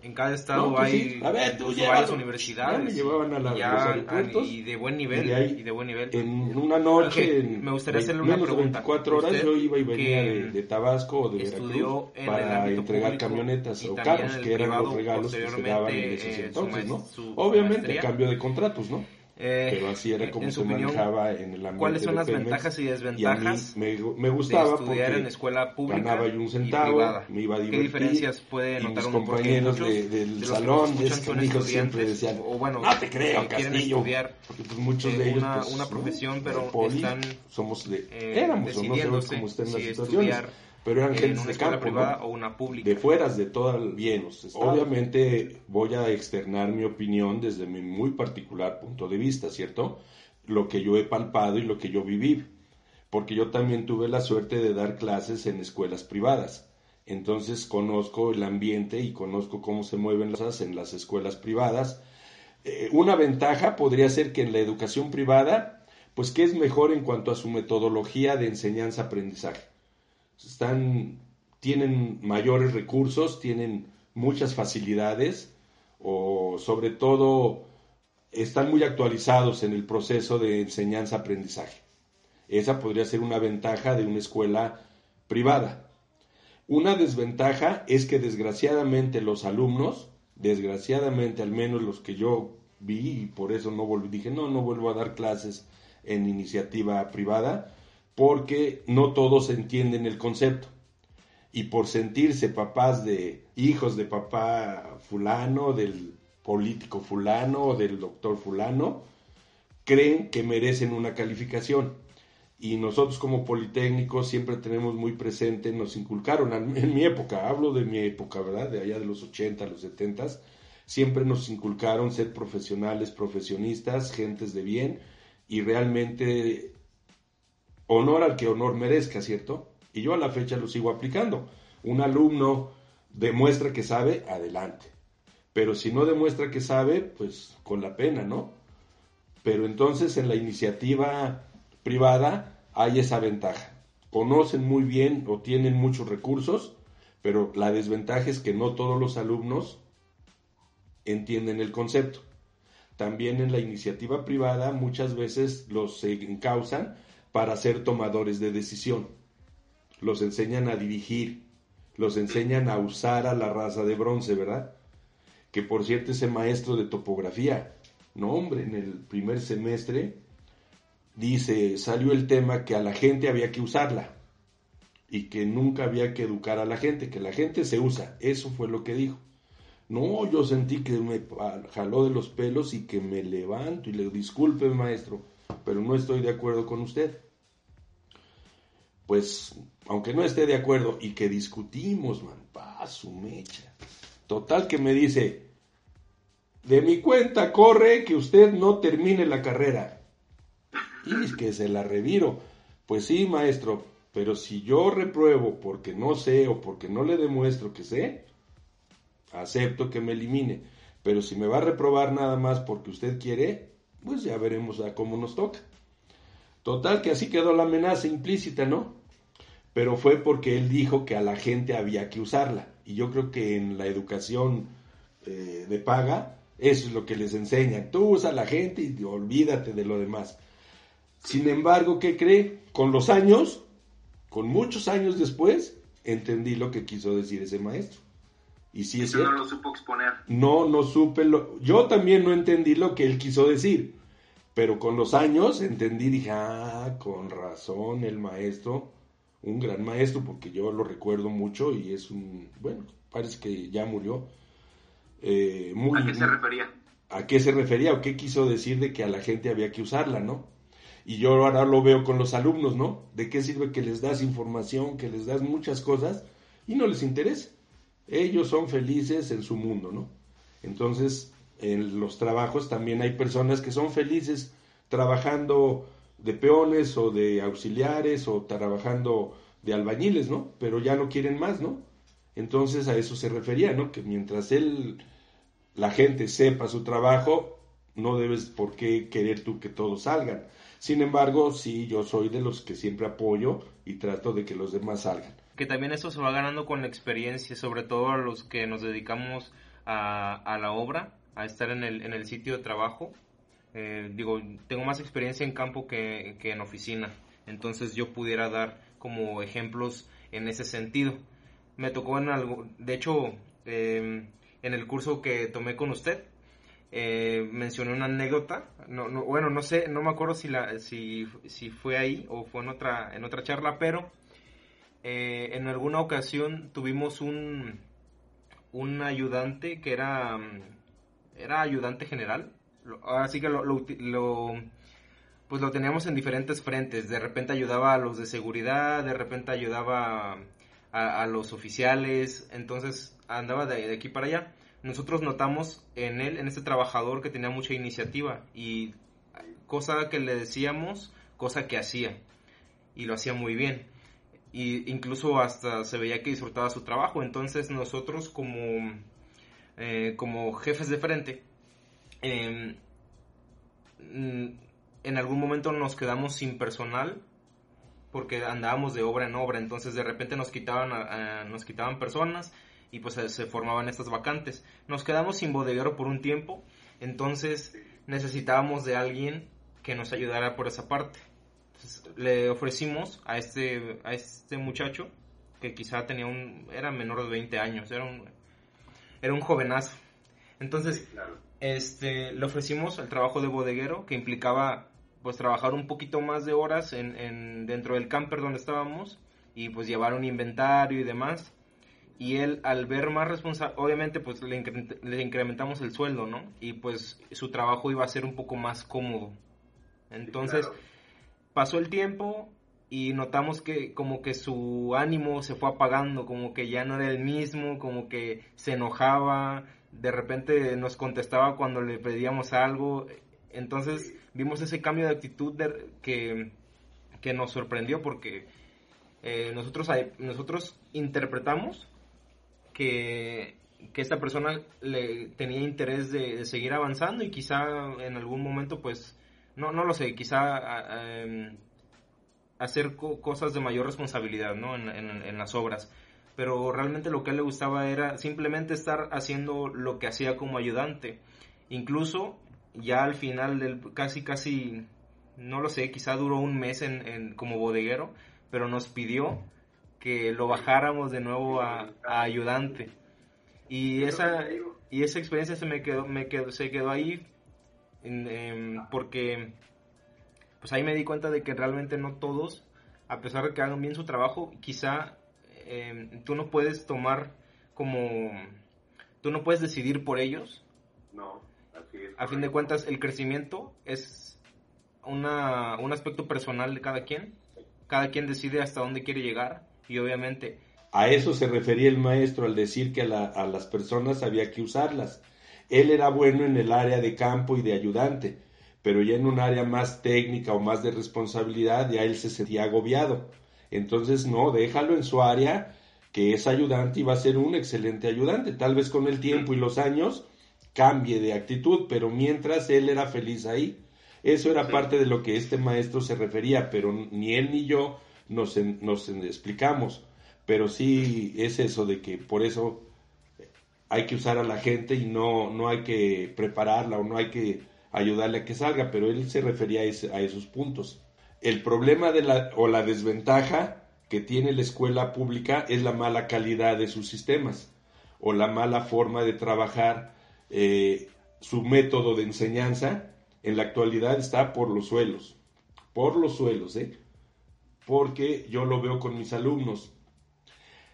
en cada estado pues hay a ver, tú varias universidades me llevaban a la, los aeropuertos y de buen nivel y, de, buen nivel. en una noche me gustaría hacerle una pregunta. cuatro horas yo iba y venía de, Tabasco o de Veracruz para entregar camionetas o carros que eran los regalos que se daban en esos eh, entonces no obviamente cambio de contratos no eh, pero así era como se manejaba en el ambiente ¿Cuáles son las ventajas y desventajas me, me, gustaba de estudiar en escuela pública ganaba yo un centavo, me iba a divertir. ¿Qué diferencias puede notar mis compañeros del salón de que siempre decían, o bueno, no te creo, Castillo, estudiar porque pues muchos de ellos una, pues, una profesión, pero están somos de, eh, éramos, o no cómo estén las situaciones pero eran gente de campo, privada o una pública. De fueras de todo el bien. Obviamente voy a externar mi opinión desde mi muy particular punto de vista, ¿cierto? lo que yo he palpado y lo que yo viví, porque yo también tuve la suerte de dar clases en escuelas privadas. Entonces conozco el ambiente y conozco cómo se mueven las cosas en las escuelas privadas. Eh, una ventaja podría ser que en la educación privada, pues que es mejor en cuanto a su metodología de enseñanza-aprendizaje. Están, tienen mayores recursos, tienen muchas facilidades o sobre todo están muy actualizados en el proceso de enseñanza-aprendizaje. Esa podría ser una ventaja de una escuela privada. Una desventaja es que desgraciadamente los alumnos, desgraciadamente al menos los que yo vi y por eso no volví, dije no, no vuelvo a dar clases en iniciativa privada porque no todos entienden el concepto. Y por sentirse papás de hijos de papá fulano, del político fulano o del doctor fulano, creen que merecen una calificación. Y nosotros como Politécnicos siempre tenemos muy presente, nos inculcaron, en mi época, hablo de mi época, ¿verdad? De allá de los 80, los 70, siempre nos inculcaron ser profesionales, profesionistas, gentes de bien y realmente honor al que honor merezca, ¿cierto? Y yo a la fecha lo sigo aplicando. Un alumno demuestra que sabe, adelante pero si no demuestra que sabe, pues con la pena, ¿no? Pero entonces en la iniciativa privada hay esa ventaja. Conocen muy bien o tienen muchos recursos, pero la desventaja es que no todos los alumnos entienden el concepto. También en la iniciativa privada muchas veces los encausan para ser tomadores de decisión. Los enseñan a dirigir, los enseñan a usar a la raza de bronce, ¿verdad? que por cierto ese maestro de topografía, no hombre, en el primer semestre dice, salió el tema que a la gente había que usarla y que nunca había que educar a la gente, que la gente se usa, eso fue lo que dijo. No, yo sentí que me jaló de los pelos y que me levanto y le disculpe maestro, pero no estoy de acuerdo con usted. Pues, aunque no esté de acuerdo y que discutimos, man, pa, su mecha. Total que me dice, de mi cuenta corre que usted no termine la carrera. Y es que se la reviro. Pues sí, maestro, pero si yo repruebo porque no sé o porque no le demuestro que sé, acepto que me elimine. Pero si me va a reprobar nada más porque usted quiere, pues ya veremos a cómo nos toca. Total que así quedó la amenaza implícita, ¿no? Pero fue porque él dijo que a la gente había que usarla. Y yo creo que en la educación eh, de paga, eso es lo que les enseñan. Tú usa a la gente y olvídate de lo demás. Sin embargo, ¿qué cree? Con los años, con muchos años después, entendí lo que quiso decir ese maestro. Y sí es no lo supo exponer. No, no supe lo... Yo también no entendí lo que él quiso decir. Pero con los años entendí, dije, ah, con razón el maestro un gran maestro, porque yo lo recuerdo mucho y es un, bueno, parece que ya murió. Eh, muy, ¿A qué se refería? ¿A qué se refería o qué quiso decir de que a la gente había que usarla, no? Y yo ahora lo veo con los alumnos, ¿no? ¿De qué sirve que les das información, que les das muchas cosas y no les interesa? Ellos son felices en su mundo, ¿no? Entonces, en los trabajos también hay personas que son felices trabajando de peones o de auxiliares o trabajando de albañiles, ¿no? Pero ya no quieren más, ¿no? Entonces a eso se refería, ¿no? Que mientras él, la gente sepa su trabajo, no debes por qué querer tú que todos salgan. Sin embargo, sí, yo soy de los que siempre apoyo y trato de que los demás salgan. Que también eso se va ganando con la experiencia, sobre todo a los que nos dedicamos a, a la obra, a estar en el, en el sitio de trabajo eh, digo, tengo más experiencia en campo que, en oficina, entonces yo pudiera dar como ejemplos en ese sentido. Me tocó en algo, de hecho, em, en el curso que tomé con usted, eh, mencioné una anécdota, no, no, bueno, no sé, no me acuerdo si, la, si, si fue ahí o fue en otra, en otra charla, pero eh, en alguna ocasión tuvimos un, un ayudante que era, era ayudante general, así que lo, pues lo teníamos en diferentes frentes. De repente ayudaba a los de seguridad, de repente ayudaba a, los oficiales, entonces andaba de, aquí para allá. Nosotros notamos en él, en este trabajador, que tenía mucha iniciativa y cosa que le decíamos, cosa que hacía. Y lo hacía muy bien. Y incluso hasta se veía que disfrutaba su trabajo. Entonces nosotros como, eh, como jefes de frente, em, mm, en algún momento nos quedamos sin personal porque andábamos de obra en obra, entonces de repente nos quitaban, nos quitaban personas y pues se formaban estas vacantes. Nos quedamos sin bodeguero por un tiempo, entonces necesitábamos de alguien que nos ayudara por esa parte. Le ofrecimos a este, a este muchacho, que quizá tenía un, era menor de 20 años, era un, era un jovenazo. Entonces, este, le ofrecimos el trabajo de bodeguero, que implicaba pues trabajar un poquito más de horas en, en, dentro del camper donde estábamos y pues llevar un inventario y demás. Y él al ver más responsable, obviamente pues le, le, incrementamos el sueldo, ¿no? Y pues su trabajo iba a ser un poco más cómodo. Entonces pasó el tiempo y notamos que como que su ánimo se fue apagando, como que ya no era el mismo, como que se enojaba, de repente nos contestaba cuando le pedíamos algo. Entonces vimos ese cambio de actitud que, nos sorprendió porque eh, nosotros, nosotros interpretamos que, esta persona le tenía interés de, seguir avanzando y quizá en algún momento pues no, no lo sé, quizá em, hacer cosas de mayor responsabilidad ¿no? en, en, las obras pero realmente lo que a él le gustaba era simplemente estar haciendo lo que hacía como ayudante. Incluso ya al final del casi, casi, no lo sé, quizá duró un mes en, como bodeguero, pero nos pidió que lo bajáramos de nuevo a, ayudante. Y esa, y esa experiencia se me quedó, me quedó, se quedó ahí porque pues ahí me di cuenta de que realmente no todos, a pesar de que hagan bien su trabajo, quizá em, tú no puedes tomar como, tú no puedes decidir por ellos. No a fin de cuentas, el crecimiento es una, un aspecto personal de cada quien. Cada quien decide hasta dónde quiere llegar y obviamente... A eso se refería el maestro al decir que a, a las personas había que usarlas. Él era bueno en el área de campo y de ayudante, pero ya en un área más técnica o más de responsabilidad ya él se sentía agobiado. Entonces, no, déjalo en su área, que es ayudante y va a ser un excelente ayudante. Tal vez con el tiempo y los años cambie de actitud, pero mientras él era feliz ahí. Eso era parte de lo que este maestro se refería, pero ni él ni yo nos, nos explicamos. Pero sí es eso de que por eso hay que usar a la gente y no, no hay que prepararla o no hay que ayudarle a que salga, pero él se refería a, esos puntos. El problema de la, o la desventaja que tiene la escuela pública es la mala calidad de sus sistemas o la mala forma de trabajar eh, su método de enseñanza en la actualidad está por los suelos, por los suelos, ¿eh? porque yo lo veo con mis alumnos.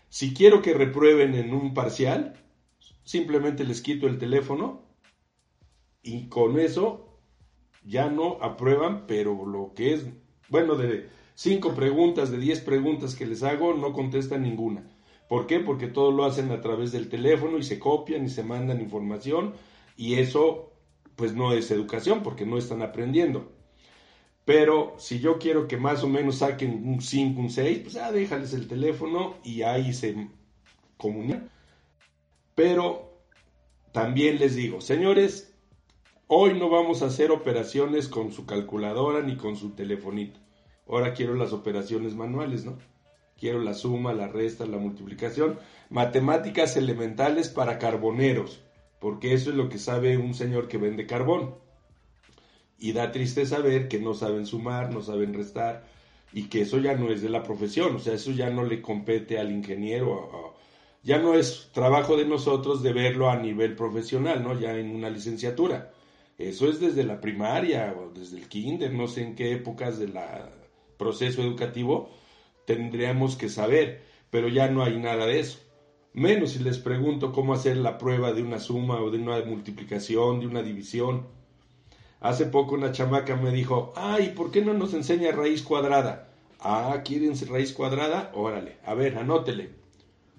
Si quiero que reprueben en un parcial, simplemente les quito el teléfono y con eso ya no aprueban, pero lo que es, bueno, de cinco preguntas, de diez preguntas que les hago, no contestan ninguna. ¿Por qué? Porque todo lo hacen a través del teléfono y se copian y se mandan información y eso pues no es educación porque no están aprendiendo. Pero si yo quiero que más o menos saquen un 5, un 6, pues ya déjales el teléfono y ahí se comunican. Pero también les digo, señores, hoy no vamos a hacer operaciones con su calculadora ni con su telefonito. Ahora quiero las operaciones manuales, ¿no? quiero la suma, la resta, la multiplicación, matemáticas elementales para carboneros, porque eso es lo que sabe un señor que vende carbón. Y da tristeza ver que no saben sumar, no saben restar, y que eso ya no es de la profesión, o sea, eso ya no le compete al ingeniero, ya no es trabajo de nosotros de verlo a nivel profesional, ¿no? Ya en una licenciatura. Eso es desde la primaria o desde el kinder, no sé en qué épocas del proceso educativo, tendríamos que saber, pero ya no hay nada de eso. Menos si les pregunto cómo hacer la prueba de una suma o de una multiplicación, de una división. Hace poco una chamaca me dijo, ay, ¿por qué no nos enseña raíz cuadrada? Ah, ¿quieren raíz cuadrada? Órale, a ver, anótele.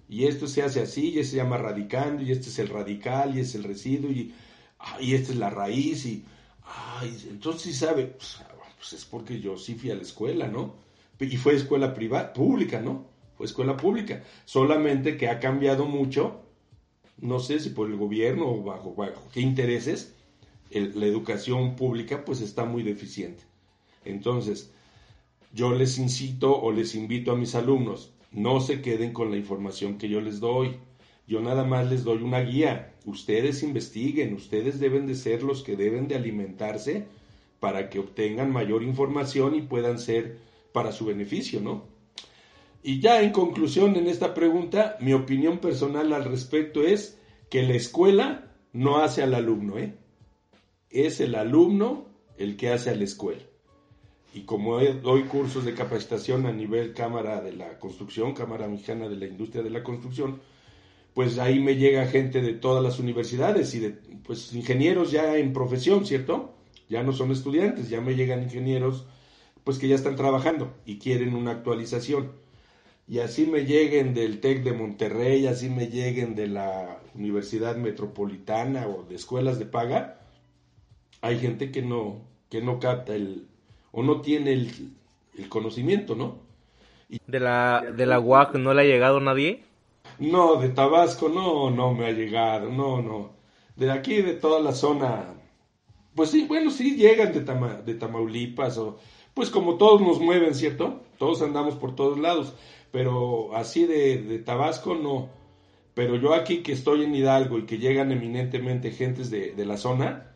Y esto se hace así, y este se llama radicando, y este es el radical, y es el residuo, y, ah, y esta es la raíz, y, Ay, entonces sí sabe, pues, pues, es porque yo sí fui a la escuela, ¿no? Y fue escuela privada, pública, ¿no? Fue escuela pública. Solamente que ha cambiado mucho, no sé si por el gobierno o bajo, bajo qué intereses, la educación pública pues está muy deficiente. Entonces, yo les incito o les invito a mis alumnos, no se queden con la información que yo les doy. Yo nada más les doy una guía. Ustedes investiguen, ustedes deben de ser los que deben de alimentarse para que obtengan mayor información y puedan ser para su beneficio, ¿no? Y ya en conclusión en esta pregunta, mi opinión personal al respecto es que la escuela no hace al alumno, ¿eh? Es el alumno el que hace a la escuela. Y como doy cursos de capacitación a nivel Cámara de la Construcción, Cámara Mexicana de la Industria de la Construcción, pues ahí me llega gente de todas las universidades y de pues ingenieros ya en profesión, ¿cierto? Ya no son estudiantes, ya me llegan ingenieros pues que ya están trabajando y quieren una actualización. Y así me lleguen del TEC de Monterrey, así me lleguen de la Universidad Metropolitana o de escuelas de paga, hay gente que no, que no capta el, o no tiene el, conocimiento, ¿no? ¿De la, ¿De la UAC no le ha llegado nadie? No, de Tabasco no, no me ha llegado, no, no. De aquí, de toda la zona, pues sí, bueno, sí llegan de, de Tamaulipas, o, pues como todos nos mueven, ¿cierto? Todos andamos por todos lados, pero así de, de Tabasco no. Pero yo aquí que estoy en Hidalgo y que llegan eminentemente gentes de, de la zona,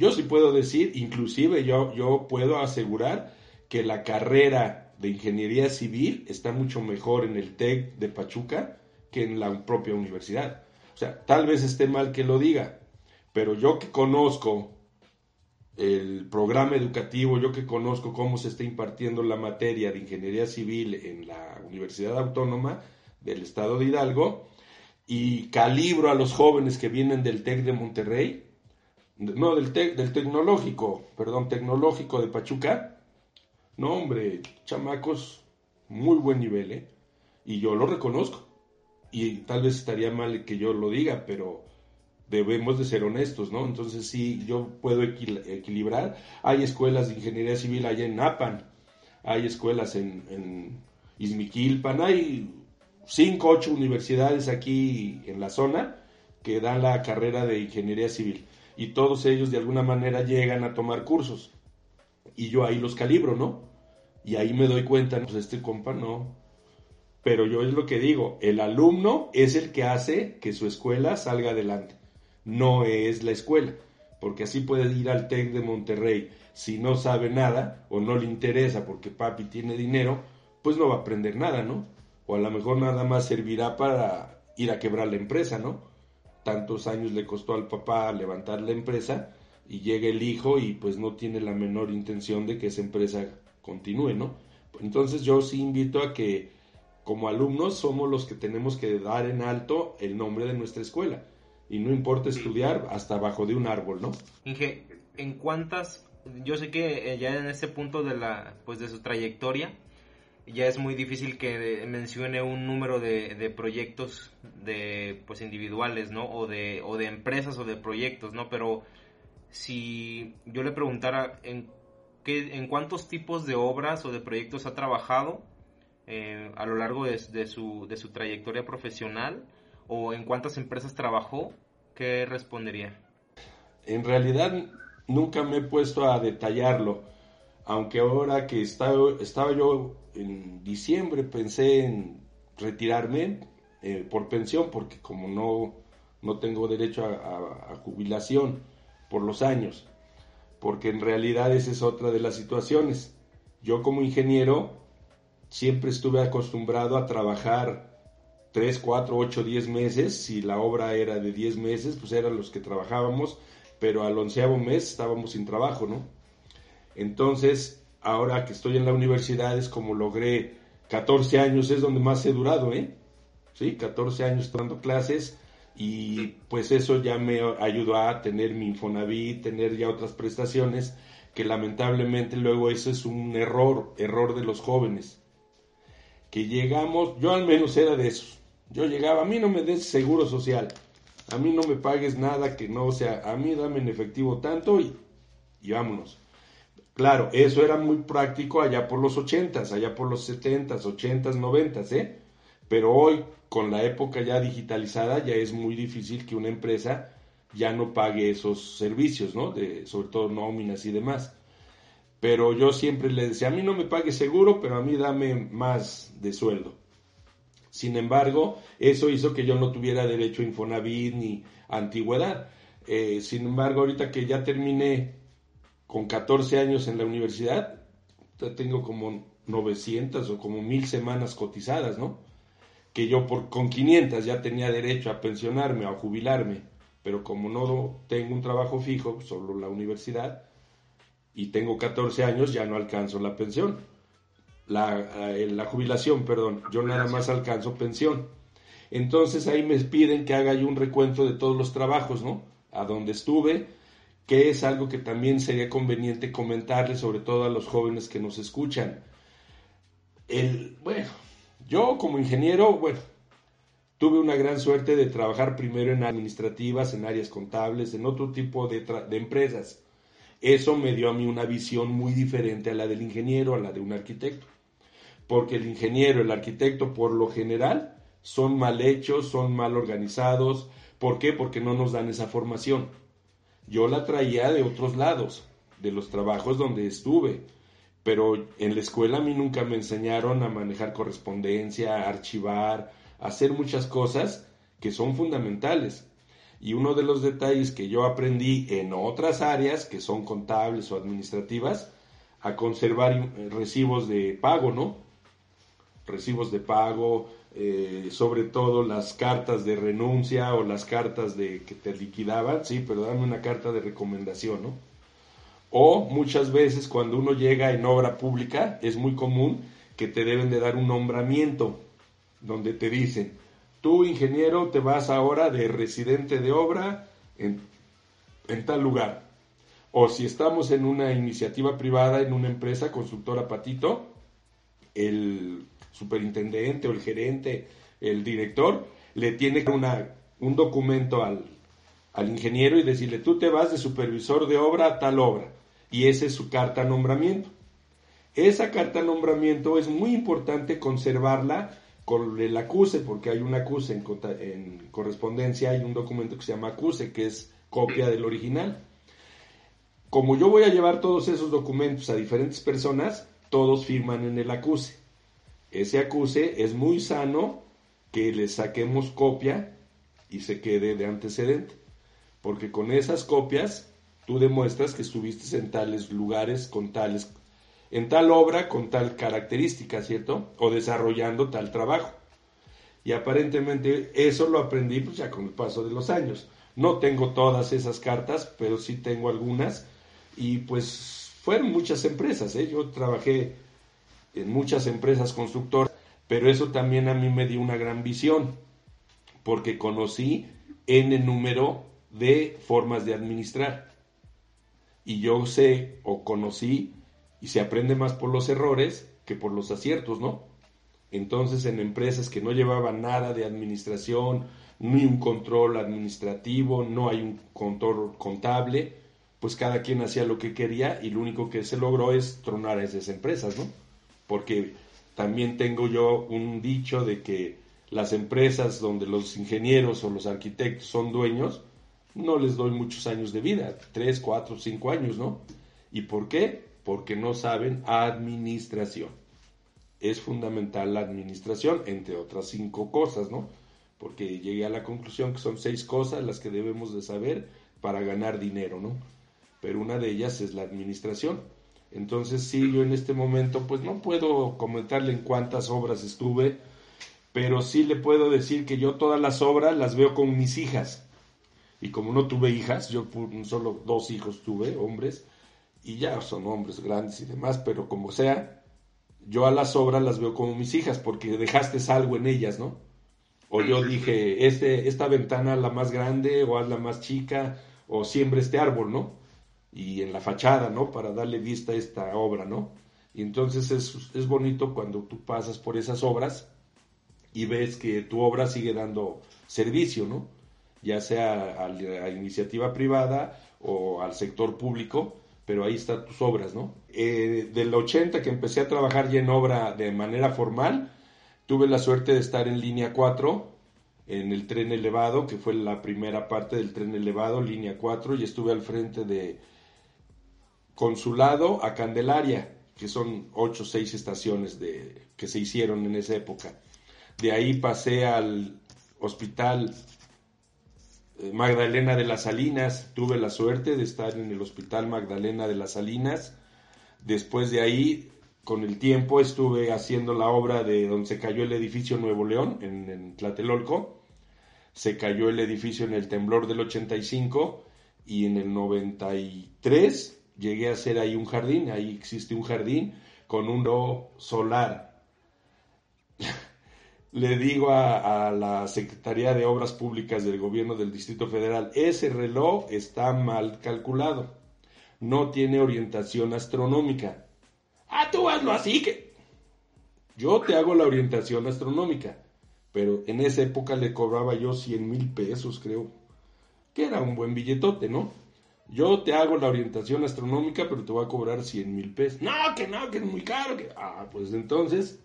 yo sí puedo decir, inclusive yo, yo puedo asegurar que la carrera de ingeniería civil está mucho mejor en el TEC de Pachuca que en la propia universidad. O sea, tal vez esté mal que lo diga, pero yo que conozco el programa educativo, yo que conozco cómo se está impartiendo la materia de ingeniería civil en la Universidad Autónoma del Estado de Hidalgo, y calibro a los jóvenes que vienen del TEC de Monterrey, no, del, del tecnológico, perdón, tecnológico de Pachuca, no, hombre, chamacos, muy buen nivel, ¿eh? Y yo lo reconozco y tal vez estaría mal que yo lo diga, pero debemos de ser honestos, ¿no? Entonces sí, yo puedo equilibrar. Hay escuelas de ingeniería civil allá en Napan, hay escuelas en, en Izmiquilpan, hay cinco, ocho universidades aquí en la zona que dan la carrera de ingeniería civil y todos ellos de alguna manera llegan a tomar cursos y yo ahí los calibro, ¿no? Y ahí me doy cuenta, pues este compa no, pero yo es lo que digo, el alumno es el que hace que su escuela salga adelante, no es la escuela, porque así puede ir al TEC de Monterrey, si no sabe nada o no le interesa porque papi tiene dinero, pues no va a aprender nada, ¿no? O a lo mejor nada más servirá para ir a quebrar la empresa, ¿no? Tantos años le costó al papá levantar la empresa y llega el hijo y pues no tiene la menor intención de que esa empresa continúe, ¿no? Entonces yo sí invito a que como alumnos somos los que tenemos que dar en alto el nombre de nuestra escuela. Y no importa estudiar hasta abajo de un árbol, ¿no? Inge, ¿en cuántas? Yo sé que eh, ya en este punto de la, pues de su trayectoria, ya es muy difícil que mencione un número de, proyectos de pues individuales, ¿no? O de, o de empresas o de proyectos, ¿no? Pero si yo le preguntara en qué, en cuántos tipos de obras o de proyectos ha trabajado eh, a lo largo de, su, de su trayectoria profesional o en cuántas empresas trabajó, ¿qué respondería? En realidad nunca me he puesto a detallarlo, aunque ahora que estaba, estaba yo en diciembre pensé en retirarme eh, por pensión, porque como no, no tengo derecho a, a jubilación por los años, porque en realidad esa es otra de las situaciones. Yo como ingeniero siempre estuve acostumbrado a trabajar 3, 4, 8, 10 meses. Si la obra era de 10 meses, pues eran los que trabajábamos, pero al onceavo mes estábamos sin trabajo, ¿no? Entonces, ahora que estoy en la universidad es como logré 14 años, es donde más he durado, ¿eh? Sí, 14 años dando clases y pues eso ya me ayudó a tener mi Infonavit, tener ya otras prestaciones que lamentablemente luego eso es un error, error de los jóvenes que llegamos, yo al menos era de esos. Yo llegaba, a mí no me des seguro social, a mí no me pagues nada que no sea, a mí dame en efectivo tanto y, y vámonos. Claro, eso era muy práctico allá por los 80s, allá por los 70s, 80s, 90s, ¿eh? Pero hoy, con la época ya digitalizada, ya es muy difícil que una empresa ya no pague esos servicios, ¿no? De, sobre todo nóminas y demás. Pero yo siempre le decía, a mí no me pague seguro, pero a mí dame más de sueldo. Sin embargo, eso hizo que yo no tuviera derecho a Infonavit ni antigüedad. Eh, sin embargo, ahorita que ya terminé con 14 años en la universidad, tengo como 900 o como 1000 semanas cotizadas, ¿no? Que yo por, con 500 ya tenía derecho a pensionarme o a jubilarme, pero como no tengo un trabajo fijo, solo la universidad, y tengo 14 años, ya no alcanzo la pensión. La, eh, la jubilación, perdón, yo nada más alcanzo pensión. Entonces ahí me piden que haga yo un recuento de todos los trabajos, ¿no? A donde estuve, que es algo que también sería conveniente comentarles, sobre todo a los jóvenes que nos escuchan. El, bueno, yo como ingeniero, bueno, tuve una gran suerte de trabajar primero en administrativas, en áreas contables, en otro tipo de, de empresas. Eso me dio a mí una visión muy diferente a la del ingeniero, a la de un arquitecto. Porque el ingeniero, el arquitecto, por lo general, son mal hechos, son mal organizados. ¿Por qué? Porque no nos dan esa formación. Yo la traía de otros lados, de los trabajos donde estuve, pero en la escuela a mí nunca me enseñaron a manejar correspondencia, a archivar, hacer muchas cosas que son fundamentales. Y uno de los detalles que yo aprendí en otras áreas, que son contables o administrativas, a conservar recibos de pago, ¿no? Recibos de pago, eh, sobre todo las cartas de renuncia o las cartas de que te liquidaban, sí, pero dame una carta de recomendación, ¿no? O muchas veces cuando uno llega en obra pública es muy común que te deben de dar un nombramiento donde te dicen, tú ingeniero te vas ahora de residente de obra en, en tal lugar. O si estamos en una iniciativa privada, en una empresa, consultora Patito, el superintendente o el gerente, el director, le tiene una, un documento al, al ingeniero y decirle, tú te vas de supervisor de obra a tal obra. Y esa es su carta nombramiento. Esa carta nombramiento es muy importante conservarla con el acuse, porque hay un acuse en, en, correspondencia, hay un documento que se llama acuse, que es copia del original. Como yo voy a llevar todos esos documentos a diferentes personas, todos firman en el acuse ese acuse es muy sano que le saquemos copia y se quede de antecedente. Porque con esas copias tú demuestras que estuviste en tales lugares con tales, en tal obra con tal característica, ¿cierto? O desarrollando tal trabajo. Y aparentemente eso lo aprendí pues, ya con el paso de los años. No tengo todas esas cartas, pero sí tengo algunas. Y pues fueron muchas empresas. ¿eh? Yo trabajé en muchas empresas constructoras, pero eso también a mí me dio una gran visión, porque conocí N número de formas de administrar. Y yo sé o conocí, y se aprende más por los errores que por los aciertos, ¿no? Entonces en empresas que no llevaban nada de administración, ni un control administrativo, no hay un control contable, pues cada quien hacía lo que quería y lo único que se logró es tronar a esas empresas, ¿no? porque también tengo yo un dicho de que las empresas donde los ingenieros o los arquitectos son dueños, no les doy muchos años de vida, tres, cuatro, cinco años, ¿no? ¿Y por qué? Porque no saben administración. Es fundamental la administración, entre otras cinco cosas, ¿no? Porque llegué a la conclusión que son seis cosas las que debemos de saber para ganar dinero, ¿no? Pero una de ellas es la administración. Entonces sí, yo en este momento pues no puedo comentarle en cuántas obras estuve, pero sí le puedo decir que yo todas las obras las veo con mis hijas. Y como no tuve hijas, yo solo dos hijos tuve, hombres, y ya son hombres grandes y demás, pero como sea, yo a las obras las veo como mis hijas, porque dejaste algo en ellas, ¿no? O yo dije, este, esta ventana la más grande, o haz la más chica, o siembra este árbol, ¿no? Y en la fachada, ¿no? Para darle vista a esta obra, ¿no? Y entonces es, es bonito cuando tú pasas por esas obras y ves que tu obra sigue dando servicio, ¿no? Ya sea a iniciativa privada o al sector público, pero ahí están tus obras, ¿no? Eh, del 80 que empecé a trabajar ya en obra de manera formal, tuve la suerte de estar en línea 4, en el tren elevado, que fue la primera parte del tren elevado, línea 4, y estuve al frente de Consulado a Candelaria, que son ocho o seis estaciones de, que se hicieron en esa época. De ahí pasé al hospital eh, Magdalena de las Salinas, tuve la suerte de estar en el Hospital Magdalena de las Salinas. Después de ahí, con el tiempo, estuve haciendo la obra de donde se cayó el edificio Nuevo León, en, Tlatelolco. Se cayó el edificio en el temblor del 85 y en el 93 llegué a hacer ahí un jardín, ahí existe un jardín con un solar le digo a, la Secretaría de Obras Públicas del Gobierno del Distrito Federal, ese reloj está mal calculado, no tiene orientación astronómica. Ah, tú hazlo así que... Yo te hago la orientación astronómica, pero en esa época le cobraba yo 100 mil pesos, creo, que era un buen billetote, ¿no? Yo te hago la orientación astronómica, pero te voy a cobrar 100 mil pesos. No, que no, que es muy caro. Que... Ah, pues entonces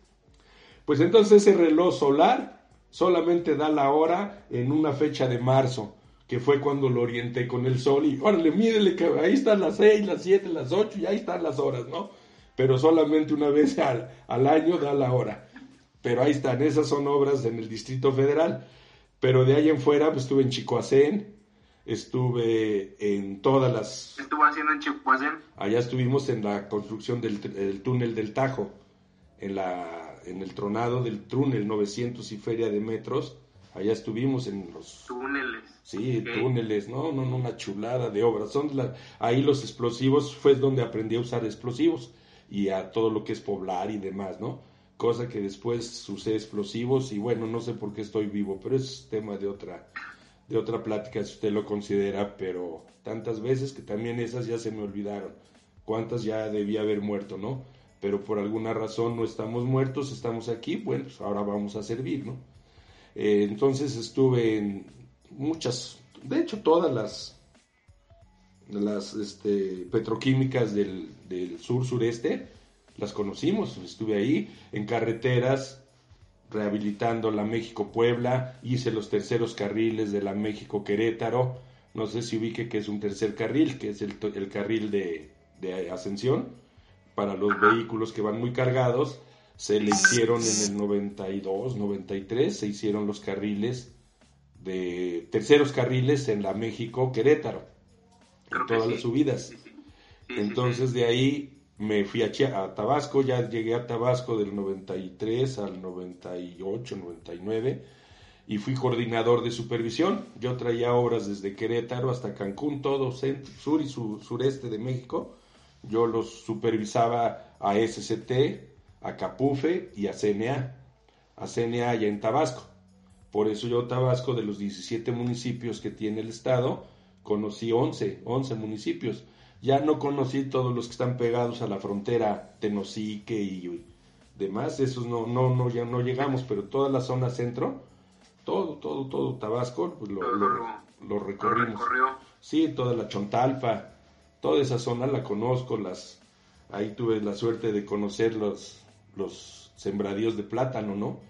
pues entonces ese reloj solar solamente da la hora en una fecha de marzo, que fue cuando lo orienté con el sol y órale, mídele que ahí están las seis, las siete, las ocho y ahí están las horas, ¿no? Pero solamente una vez al, al año da la hora. Pero ahí están, esas son obras en el Distrito Federal. Pero de ahí en fuera, pues estuve en Chicoacén, estuve en todas las... ¿Estuvo haciendo en Chicoacén? Allá estuvimos en la construcción del túnel del Tajo, en la en el tronado del túnel 900 y feria de metros. Allá estuvimos en los túneles. Sí, túneles, no, no, no, una chulada de obras. Son ahí los explosivos fue donde aprendí a usar explosivos y a todo lo que es poblar y demás, ¿no? Cosa que después usé explosivos y bueno, no sé por qué estoy vivo, pero es tema de otra de otra plática si usted lo considera, pero tantas veces que también esas ya se me olvidaron. Cuántas ya debía haber muerto, ¿no? pero por alguna razón no estamos muertos, estamos aquí, bueno, pues ahora vamos a servir, ¿no? Eh, entonces estuve en muchas, de hecho todas las, las este, petroquímicas del, del sur-sureste, las conocimos, estuve ahí en carreteras rehabilitando la México-Puebla, hice los terceros carriles de la México-Querétaro, no sé si ubique que es un tercer carril, que es el, el carril de, de ascensión, para los vehículos que van muy cargados. Se le hicieron en el 92, 93, se hicieron los carriles de terceros carriles en la México Querétaro, en todas las subidas. Entonces de ahí me fui a, a, Tabasco, ya llegué a Tabasco del 93 al 98, 99 y fui coordinador de supervisión. Yo traía obras desde Querétaro hasta Cancún, todo centro, sur y sureste de México yo los supervisaba a SCT, a Capufe y a CNA, a CNA ya en Tabasco. Por eso yo Tabasco, de los 17 municipios que tiene el estado, conocí 11, 11 municipios. Ya no conocí todos los que están pegados a la frontera Tenosique y demás, esos no, no, no, ya no llegamos, pero toda la zona centro, todo, todo, todo Tabasco, pues lo, lo, recorrimos. Sí, toda la Chontalpa, toda esa zona la conozco, las, ahí tuve la suerte de conocer los, los sembradíos de plátano, ¿no?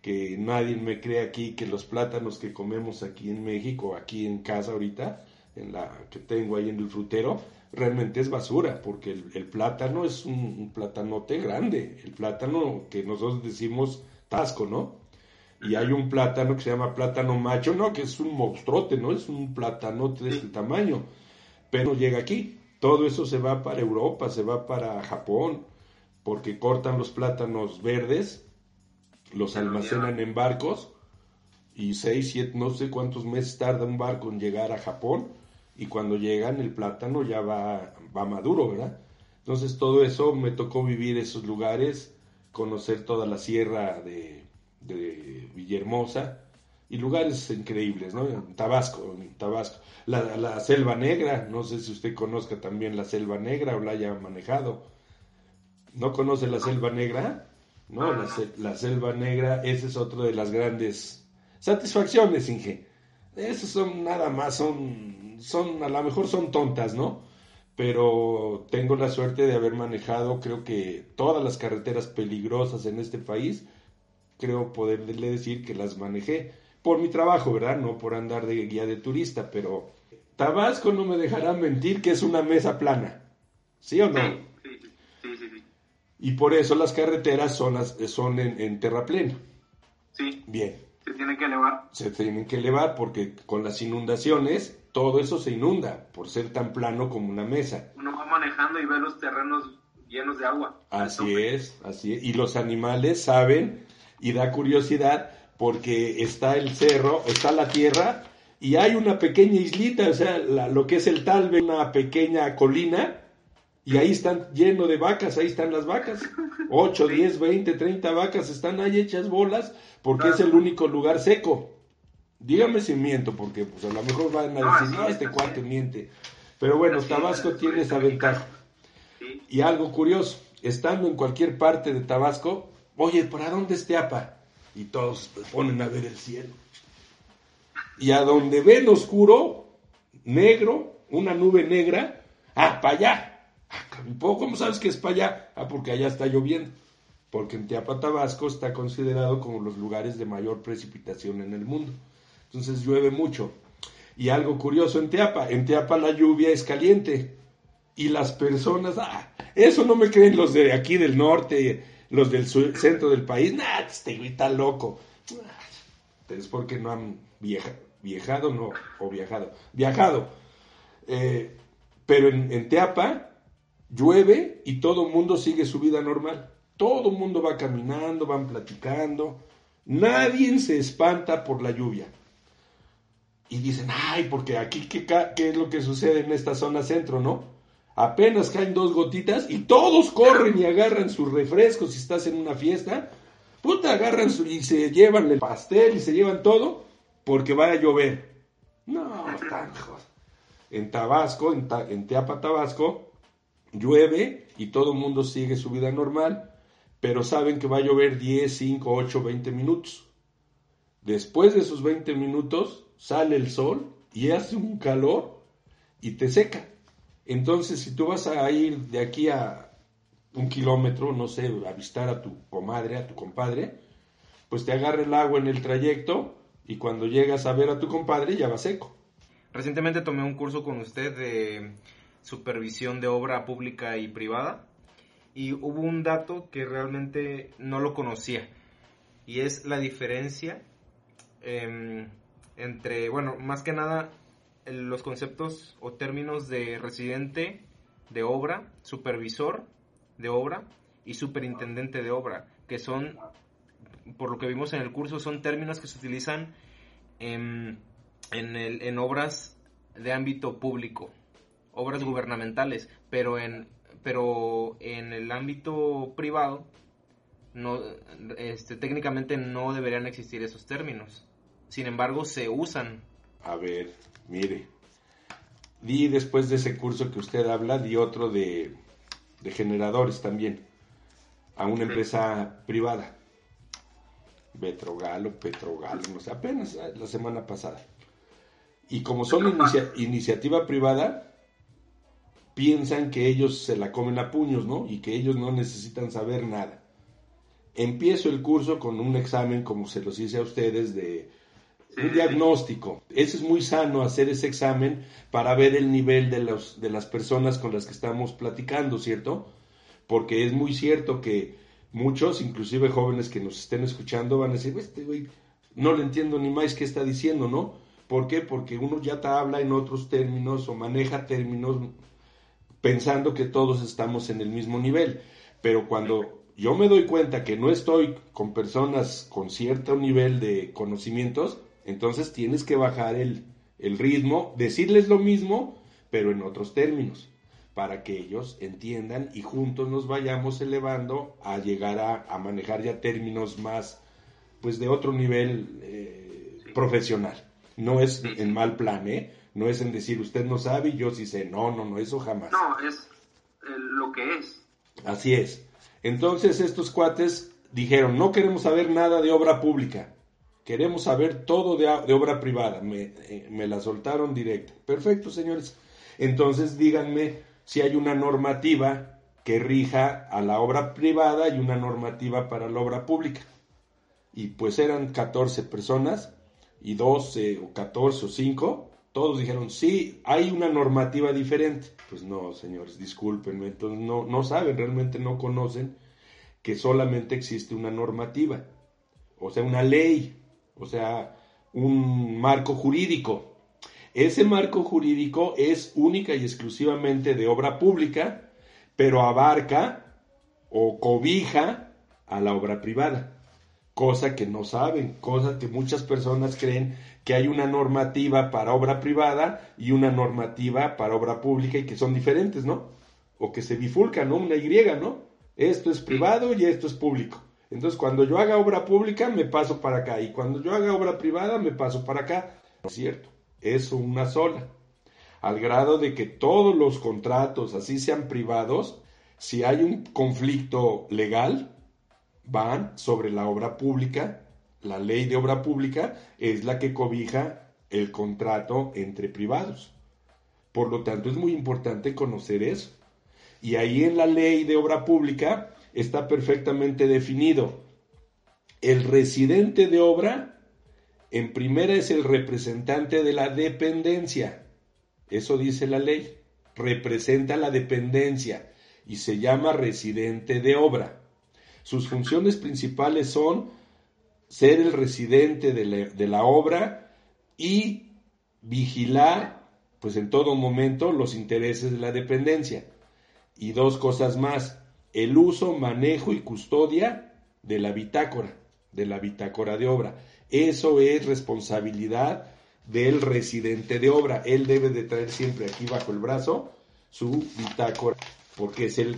Que nadie me cree aquí que los plátanos que comemos aquí en México, aquí en casa ahorita, en la que tengo ahí en el frutero, realmente es basura, porque el, plátano es un, un, platanote grande, el plátano que nosotros decimos tasco, ¿no? Y hay un plátano que se llama plátano macho, no, que es un monstruote, ¿no? Es un platanote de este tamaño, pero llega aquí. Todo eso se va para Europa, se va para Japón, porque cortan los plátanos verdes, los almacenan en barcos y seis, siete, no sé cuántos meses tarda un barco en llegar a Japón y cuando llegan el plátano ya va, va maduro, ¿verdad? Entonces todo eso me tocó vivir esos lugares, conocer toda la sierra de, de Villahermosa, y lugares increíbles, ¿no? Tabasco, Tabasco. La, la, Selva Negra, no sé si usted conozca también la Selva Negra o la haya manejado. ¿No conoce la Selva Negra? No, la, Selva Negra, esa es otra de las grandes satisfacciones, Inge. Esas son nada más, son, son, a lo mejor son tontas, ¿no? pero tengo la suerte de haber manejado creo que todas las carreteras peligrosas en este país, creo poderle decir que las manejé por mi trabajo, ¿verdad? No por andar de guía de turista, pero Tabasco no me dejará mentir que es una mesa plana, ¿sí o no? Y por eso las carreteras son, las, son en, en. Sí. Bien. Se tienen que elevar. Se tienen que elevar porque con las inundaciones todo eso se inunda por ser tan plano como una mesa. Uno va manejando y ve los terrenos llenos de agua. Así es, así es. Y los animales saben y da curiosidad porque está el cerro, está la tierra y hay una pequeña islita, o sea, lo que es el talve, una pequeña colina y ahí están lleno de vacas, ahí están las vacas. 8, 10, 20, 30 vacas están ahí hechas bolas porque es el único lugar seco. Dígame si miento, porque pues a lo mejor van a decir, no, este cuate miente. Pero bueno, Tabasco tiene esa ventaja. Y algo curioso, estando en cualquier parte de Tabasco, oye, ¿para dónde es Teapa? Y todos se ponen a ver el cielo. Y a donde ven oscuro, negro, una nube negra, ah, para allá. ¿Cómo sabes que es para allá? Ah, porque allá está lloviendo. Porque en Teapa, Tabasco está considerado como los lugares de mayor precipitación en el mundo. Entonces llueve mucho. Y algo curioso en Teapa, en Teapa la lluvia es caliente. Y las personas, ah, eso no me creen los de aquí del norte, los del centro del país, nah, este güey está loco. Es porque no han viajado, no, o viajado, viajado. Eh, pero en, en Teapa llueve y todo el mundo sigue su vida normal. Todo el mundo va caminando, van platicando. Nadie se espanta por la lluvia y dicen, ay, porque aquí, ¿qué, ¿qué, es lo que sucede en esta zona centro, no? Apenas caen dos gotitas y todos corren y agarran sus refrescos si estás en una fiesta. Puta, agarran y se llevan el pastel y se llevan todo porque va a llover. No, tan En Tabasco, en Teapa, Tabasco, llueve y todo el mundo sigue su vida normal, pero saben que va a llover 10, 5, 8, 20 minutos. Después de esos 20 minutos, sale el sol y hace un calor y te seca. Entonces, si tú vas a ir de aquí a un kilómetro, no sé, a visitar a tu comadre, a tu compadre, pues te agarra el agua en el trayecto y cuando llegas a ver a tu compadre ya va seco. Recientemente tomé un curso con usted de supervisión de obra pública y privada y hubo un dato que realmente no lo conocía y es la diferencia eh, entre, bueno, más que nada los conceptos o términos de residente de obra, supervisor de obra y superintendente de obra, que son, por lo que vimos en el curso, son términos que se utilizan en, en, en obras de ámbito público, obras gubernamentales, pero en, pero en el ámbito privado no, este, técnicamente no deberían existir esos términos sin embargo se usan. A ver, mire, di después de ese curso que usted habla, di otro de, de generadores también, a una empresa privada. Petrogalo, Petrogalo, no sé, apenas eh, la semana pasada. Y como son iniciativa privada, piensan que ellos se la comen a puños, ¿no? Y que ellos no necesitan saber nada. Empiezo el curso con un examen, como se los hice a ustedes, de un diagnóstico. Eso es muy sano hacer ese examen para ver el nivel de, los, de las personas con las que estamos platicando, ¿cierto? Porque es muy cierto que muchos, inclusive jóvenes que nos estén escuchando, van a decir, este güey, no le entiendo ni más qué está diciendo, ¿no? ¿Por qué? Porque uno ya te habla en otros términos o maneja términos pensando que todos estamos en el mismo nivel. Pero cuando yo me doy cuenta que no estoy con personas con cierto nivel de conocimientos, entonces tienes que bajar el, ritmo, decirles lo mismo, pero en otros términos, para que ellos entiendan y juntos nos vayamos elevando a llegar a, manejar ya términos más, pues de otro nivel eh, profesional. No es en mal plan, ¿eh? No es en decir usted no sabe y yo sí sé. No, no, no, eso jamás. No, es lo que es. Así es. Entonces estos cuates dijeron, no queremos saber nada de obra pública. Queremos saber todo de, obra privada. Me, eh, me, la soltaron directa. Perfecto, señores. Entonces díganme si hay una normativa que rija a la obra privada y una normativa para la obra pública. Y pues eran 14 personas y 12 o 14 o 5, todos dijeron, sí, hay una normativa diferente. Pues no, señores, discúlpenme, entonces no, no saben, realmente no conocen que solamente existe una normativa, o sea, una ley, o sea, un marco jurídico. Ese marco jurídico es única y exclusivamente de obra pública, pero abarca o cobija a la obra privada, cosa que no saben, cosa que muchas personas creen que hay una normativa para obra privada y una normativa para obra pública y que son diferentes, ¿no? O que se bifulcan, ¿no? Una Y, ¿no? Esto es privado y esto es público. Entonces, cuando yo haga obra pública, me paso para acá. Y cuando yo haga obra privada, me paso para acá. No es cierto. Es una sola. Al grado de que todos los contratos, así sean privados, si hay un conflicto legal, van sobre la obra pública. La ley de obra pública es la que cobija el contrato entre privados. Por lo tanto, es muy importante conocer eso. Y ahí en la ley de obra pública está perfectamente definido. El residente de obra, en primera, es el representante de la dependencia. Eso dice la ley. Representa la dependencia y se llama residente de obra. Sus funciones principales son ser el residente de la, obra y vigilar, pues en todo momento, los intereses de la dependencia. Y dos cosas más, el uso, manejo y custodia de la bitácora, de la bitácora de obra. Eso es responsabilidad del residente de obra. Él debe de traer siempre aquí bajo el brazo su bitácora, porque es el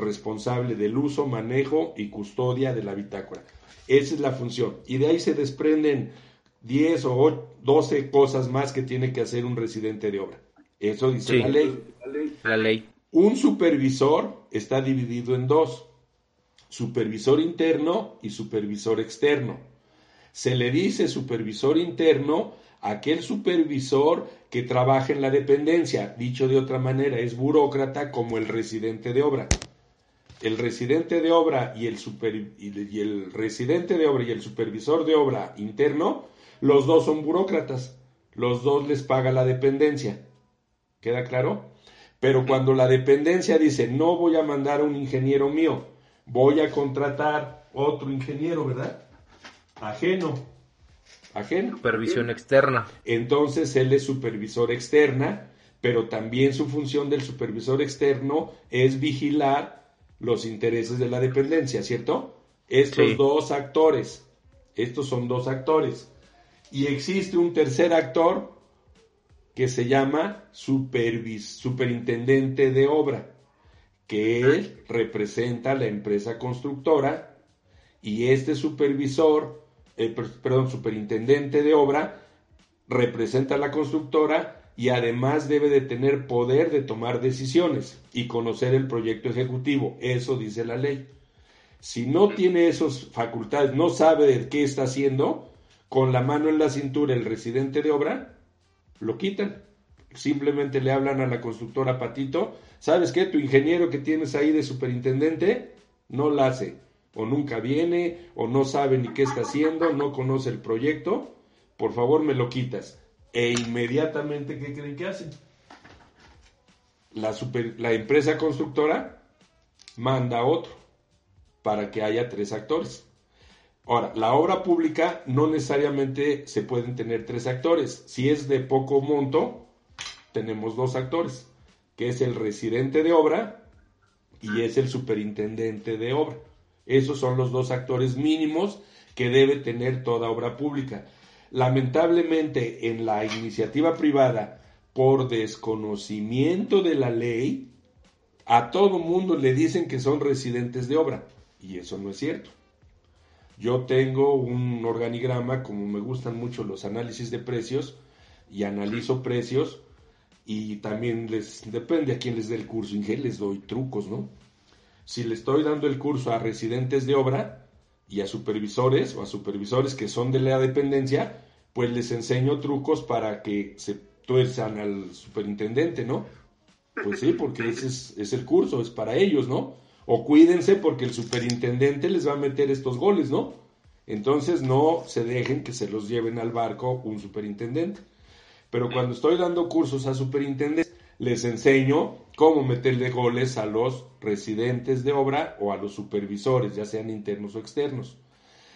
responsable del uso, manejo y custodia de la bitácora. Esa es la función. Y de ahí se desprenden 10 o 12 cosas más que tiene que hacer un residente de obra. Eso dice Sí. la ley. La ley. Un supervisor está dividido en dos, supervisor interno y supervisor externo. Se le dice supervisor interno a aquel supervisor que trabaja en la dependencia, dicho de otra manera, es burócrata como el residente de obra. El residente de obra y el, super- y el residente de obra y el supervisor de obra interno, los dos son burócratas, los dos les paga la dependencia. ¿Queda claro? Pero cuando la dependencia dice, no voy a mandar a un ingeniero mío, voy a contratar otro ingeniero, ¿verdad? Ajeno. Ajeno. Supervisión externa. Entonces él es supervisor externa, pero también su función del supervisor externo es vigilar los intereses de la dependencia, ¿cierto? Estos Sí. dos actores, estos son dos actores. Y existe un tercer actor que se llama supervis- superintendente de obra, que él representa a la empresa constructora y este supervisor, eh, per- perdón, superintendente de obra representa a la constructora y además debe de tener poder de tomar decisiones y conocer el proyecto ejecutivo. Eso dice la ley. Si no tiene esas facultades, no sabe de qué está haciendo, con la mano en la cintura el residente de obra, lo quitan. Simplemente le hablan a la constructora Patito, ¿sabes qué? Tu ingeniero que tienes ahí de superintendente no la hace, o nunca viene, o no sabe ni qué está haciendo, no conoce el proyecto, por favor me lo quitas. E inmediatamente, ¿qué creen que hacen? La, super- la empresa constructora manda otro para que haya tres actores. Ahora, la obra pública no necesariamente se pueden tener tres actores. Si es de poco monto, tenemos dos actores, que es el residente de obra y es el superintendente de obra. Esos son los dos actores mínimos que debe tener toda obra pública. Lamentablemente, en la iniciativa privada, por desconocimiento de la ley, a todo mundo le dicen que son residentes de obra, y eso no es cierto. Yo tengo un organigrama, como me gustan mucho los análisis de precios, y analizo precios, y también les depende a quién les dé el curso, Inge, les doy trucos, ¿no? Si le estoy dando el curso a residentes de obra y a supervisores o a supervisores que son de la dependencia, pues les enseño trucos para que se tuerzan al superintendente, ¿no? Pues sí, porque ese es, el curso, es para ellos, ¿no? O cuídense porque el superintendente les va a meter estos goles, ¿no? Entonces no se dejen que se los lleven al barco un superintendente. Pero cuando estoy dando cursos a superintendentes, les enseño cómo meterle goles a los residentes de obra o a los supervisores, ya sean internos o externos.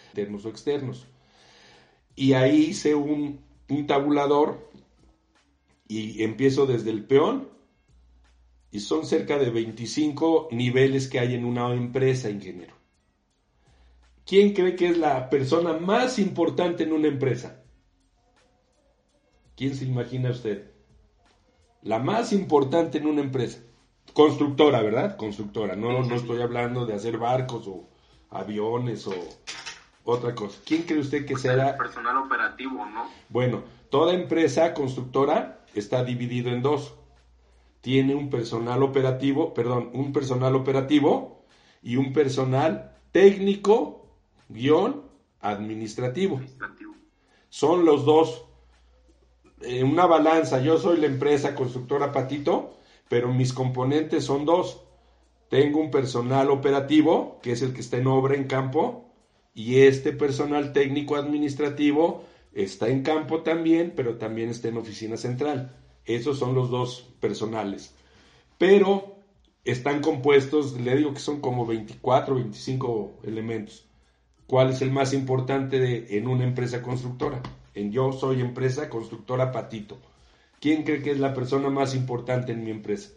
Internos o externos. Y ahí hice un, tabulador y empiezo desde el peón y son cerca de 25 niveles que hay en una empresa, ingeniero. ¿Quién cree que es la persona más importante en una empresa? ¿Quién se imagina usted? La más importante en una empresa. Constructora, ¿verdad? Constructora. No, no estoy hablando de hacer barcos o aviones o otra cosa. ¿Quién cree usted que será? El personal operativo, ¿no? Bueno, toda empresa constructora está dividido en dos. Tiene un personal operativo, perdón, un personal operativo y un personal técnico guion administrativo. Administrativo. Son los dos en una balanza. Yo soy la empresa constructora Patito, pero mis componentes son dos. Tengo un personal operativo, que es el que está en obra en campo, y este personal técnico administrativo está en campo también, pero también está en oficina central. Esos son los dos personales. Pero están compuestos, le digo que son como 24, 25 elementos. ¿Cuál es el más importante de, en una empresa constructora? En yo soy empresa constructora Patito. ¿Quién cree que es la persona más importante en mi empresa?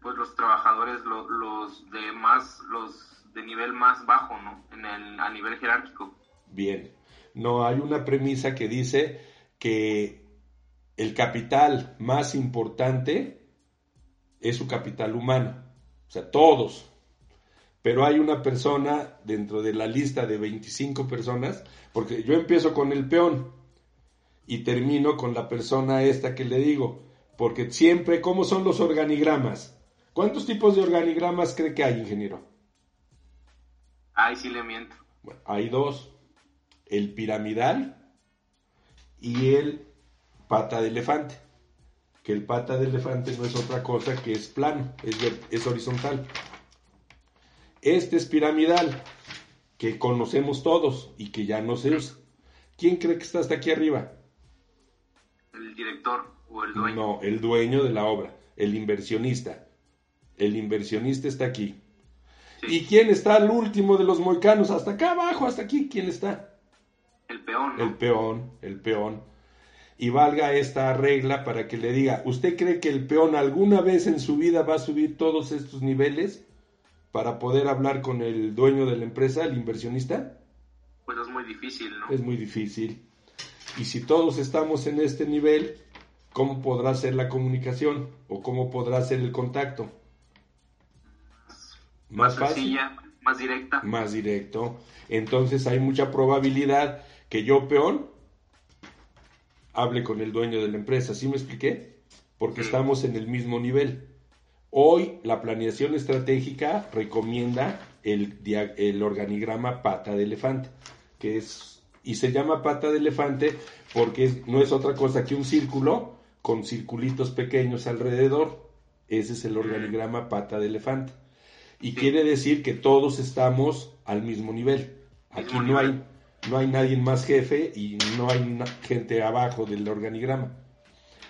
Pues los trabajadores, lo- los, de más, los de nivel más bajo, ¿no? En el, a nivel jerárquico. Bien. No, hay una premisa que dice que el capital más importante es su capital humano. O sea, todos. Pero hay una persona dentro de la lista de 25 personas, porque yo empiezo con el peón y termino con la persona esta que le digo, porque siempre, ¿cómo son los organigramas? ¿Cuántos tipos de organigramas cree que hay, ingeniero? Ay, sí le miento. Bueno, hay dos, el piramidal y el pata de elefante, que el pata de elefante no es otra cosa que es plano, es, es horizontal. Este es piramidal, que conocemos todos y que ya no se usa. ¿Quién cree que está hasta aquí arriba? El director o el dueño. No, el dueño de la obra, el inversionista. El inversionista está aquí. Sí. ¿Y quién está al último de los moicanos? Hasta acá abajo, hasta aquí, ¿quién está? El peón, ¿no? El peón, el peón. Y valga esta regla para que le diga, ¿usted cree que el peón alguna vez en su vida va a subir todos estos niveles para poder hablar con el dueño de la empresa, el inversionista? Pues es muy difícil, ¿no? Es muy difícil. Y si todos estamos en este nivel, ¿cómo podrá ser la comunicación? ¿O cómo podrá ser el contacto? más fácil sencilla, más directa. más directo. Entonces hay mucha probabilidad que yo, peón, hable con el dueño de la empresa. ¿Sí me expliqué? Porque Sí. estamos en el mismo nivel. Hoy la planeación estratégica recomienda el, el organigrama pata de elefante, que es, y se llama pata de elefante porque es- no es otra cosa que un círculo con circulitos pequeños alrededor. Ese es el organigrama pata de elefante. Y quiere decir que todos estamos al mismo nivel. Aquí no hay, no hay nadie más jefe y no hay gente abajo del organigrama.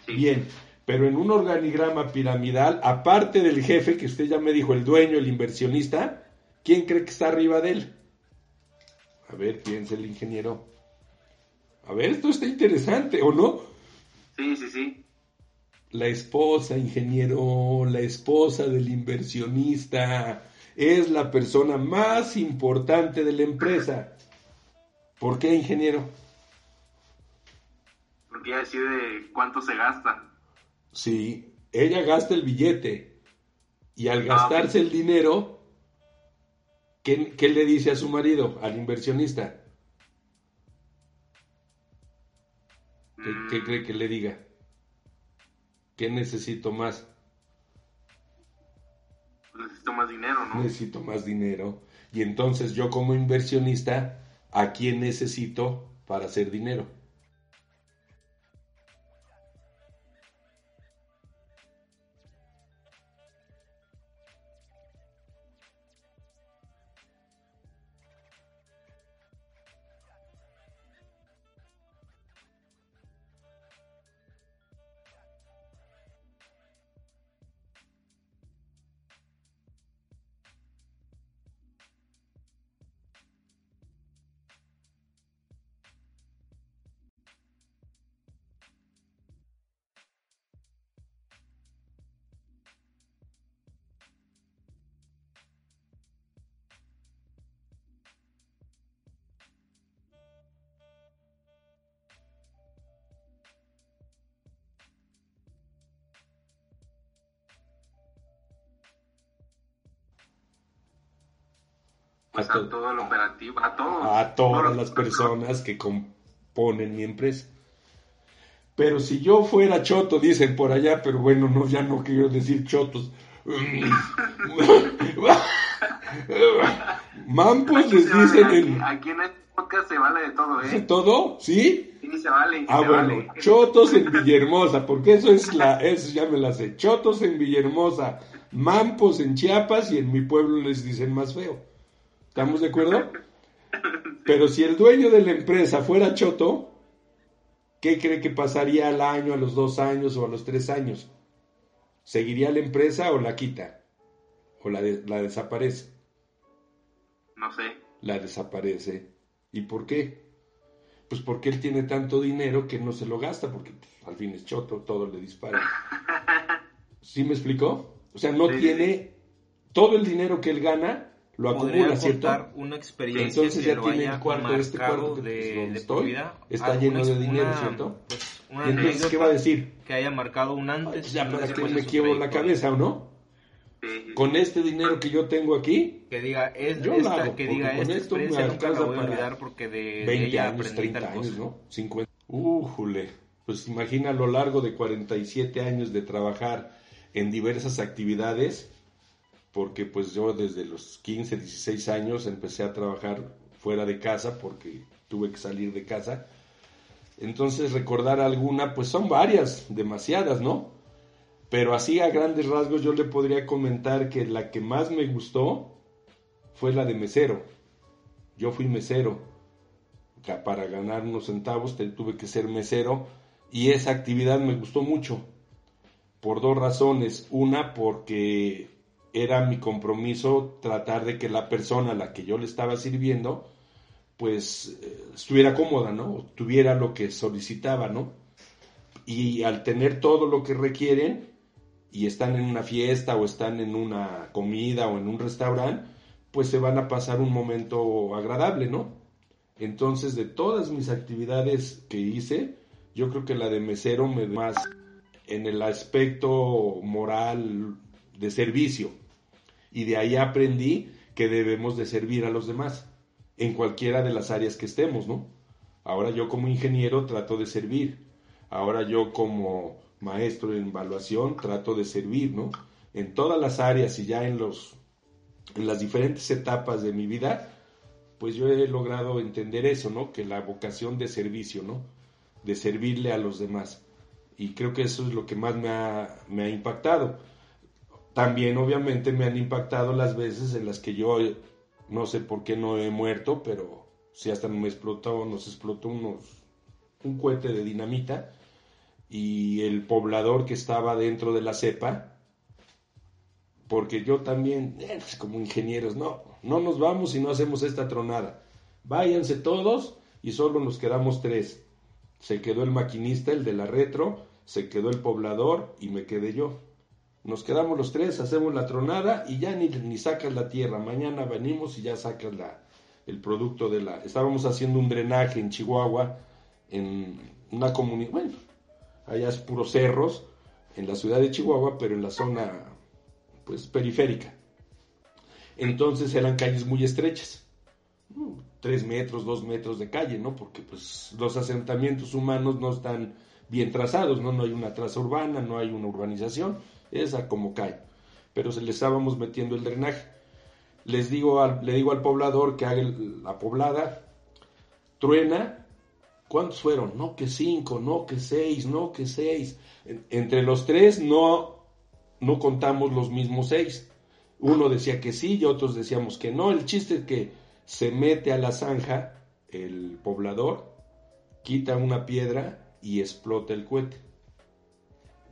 Bien, pero en un organigrama piramidal, aparte del jefe, que usted ya me dijo, el dueño, el inversionista, ¿quién cree que está arriba de él? A ver, piensa el ingeniero. A ver, esto está interesante, ¿o no? Sí, sí, sí. La esposa, ingeniero, la esposa del inversionista, es la persona más importante de la empresa. ¿Por qué, ingeniero? Porque ella decide cuánto se gasta. Sí, ella gasta el billete y al Ah, gastarse el dinero, ¿qué, qué le dice a su marido, al inversionista? ¿Qué, Mm, qué cree que le diga? ¿Qué necesito más? necesito más dinero, ¿no? Necesito más dinero. Y entonces yo como inversionista, ¿a quién necesito para hacer dinero? A, todo el operativo, a todos. A todas las personas que componen mi empresa. Pero si yo fuera choto, dicen por allá, pero bueno, no, ya no quiero decir chotos. Mampos les dicen Aquí en este podcast se vale de todo, ¿eh? ¿Todo? ¿Sí? Sí, se vale. Ah, bueno, chotos en Villahermosa, porque eso es la, eso ya me la sé. Chotos en Villahermosa, mampos en Chiapas y en mi pueblo les dicen más feo. ¿Estamos de acuerdo? Pero si el dueño de la empresa fuera choto, ¿qué cree que pasaría al año, a los dos años o a los tres años? ¿Seguiría la empresa o la quita? ¿O la, la desaparece? No sé. La desaparece. ¿Y por qué? Pues porque él tiene tanto dinero que no se lo gasta, porque pues, al fin es choto, todo le dispara. ¿Sí me explicó? O sea, no tiene todo el dinero que él gana, lo acumula, ¿cierto? una experiencia Entonces ya tiene el cuarto, este cuarto que, de, pues, estoy, está lleno de dinero, ¿cierto? Pues, ¿Y entonces qué va a decir? Que haya marcado un antes. ya para que me quiebro la cabeza, ¿o no? Con este dinero que yo tengo aquí, que diga, es yo esta, hago, que diga, esta esto me alcanza voy a olvidar porque de, 20 de ella años, 30 años, ¿no? 50. Újule, pues imagina a lo largo de 47 años de trabajar en diversas actividades, porque pues yo desde los 15, 16 años empecé a trabajar fuera de casa porque tuve que salir de casa. Entonces recordar alguna, pues son varias, demasiadas, ¿no? Pero así a grandes rasgos yo le podría comentar que la que más me gustó fue la de mesero. Yo fui mesero. Para ganar unos centavos tuve que ser mesero y esa actividad me gustó mucho. Por dos razones. Una, porque era mi compromiso tratar de que la persona a la que yo le estaba sirviendo pues eh, estuviera cómoda, ¿no? Tuviera lo que solicitaba, ¿no? Y al tener todo lo que requieren, y están en una fiesta o están en una comida o en un restaurante, pues se van a pasar un momento agradable, ¿no? Entonces, de todas mis actividades que hice, yo creo que la de mesero me más en el aspecto moral de servicio. Y de ahí aprendí que debemos de servir a los demás, en cualquiera de las áreas que estemos, ¿no? Ahora yo como ingeniero trato de servir. Ahora yo como maestro en evaluación, trato de servir, ¿no? En todas las áreas y ya en los las diferentes etapas de mi vida, pues yo he logrado entender eso, ¿no? Que la vocación de servicio, ¿no? De servirle a los demás. Y creo que eso es lo que más me ha, me ha impactado. También obviamente me han impactado las veces en las que yo no sé por qué no he muerto, pero si hasta me explotó, nos explotó unos, un cohete de dinamita y el poblador que estaba dentro de la cepa, porque yo también, eh, pues, como ingenieros, no, no nos vamos si no hacemos esta tronada. Váyanse todos y solo nos quedamos tres. Se quedó el maquinista, el de la retro, se quedó el poblador y me quedé yo. Nos quedamos los tres, hacemos la tronada y ya ni, ni sacas la tierra. Mañana venimos y ya sacas la, el producto de la... Estábamos haciendo un drenaje en Chihuahua, en una comunidad, bueno, allá es puros cerros, en la ciudad de Chihuahua, pero en la zona pues periférica. Entonces eran calles muy estrechas, tres metros, dos metros de calle, ¿no? Porque pues los asentamientos humanos no están bien trazados, ¿no? No hay una traza urbana, no hay una urbanización, esa como cae. Pero se le estábamos metiendo el drenaje. Les digo al, le digo al poblador que haga la poblada, truena ¿Cuántos fueron? No que cinco, no que seis, no que seis. entre los tres no, no contamos los mismos seis. Uno decía que sí y otros decíamos que no. El chiste es que se mete a la zanja el poblador, quita una piedra y explota el cohete.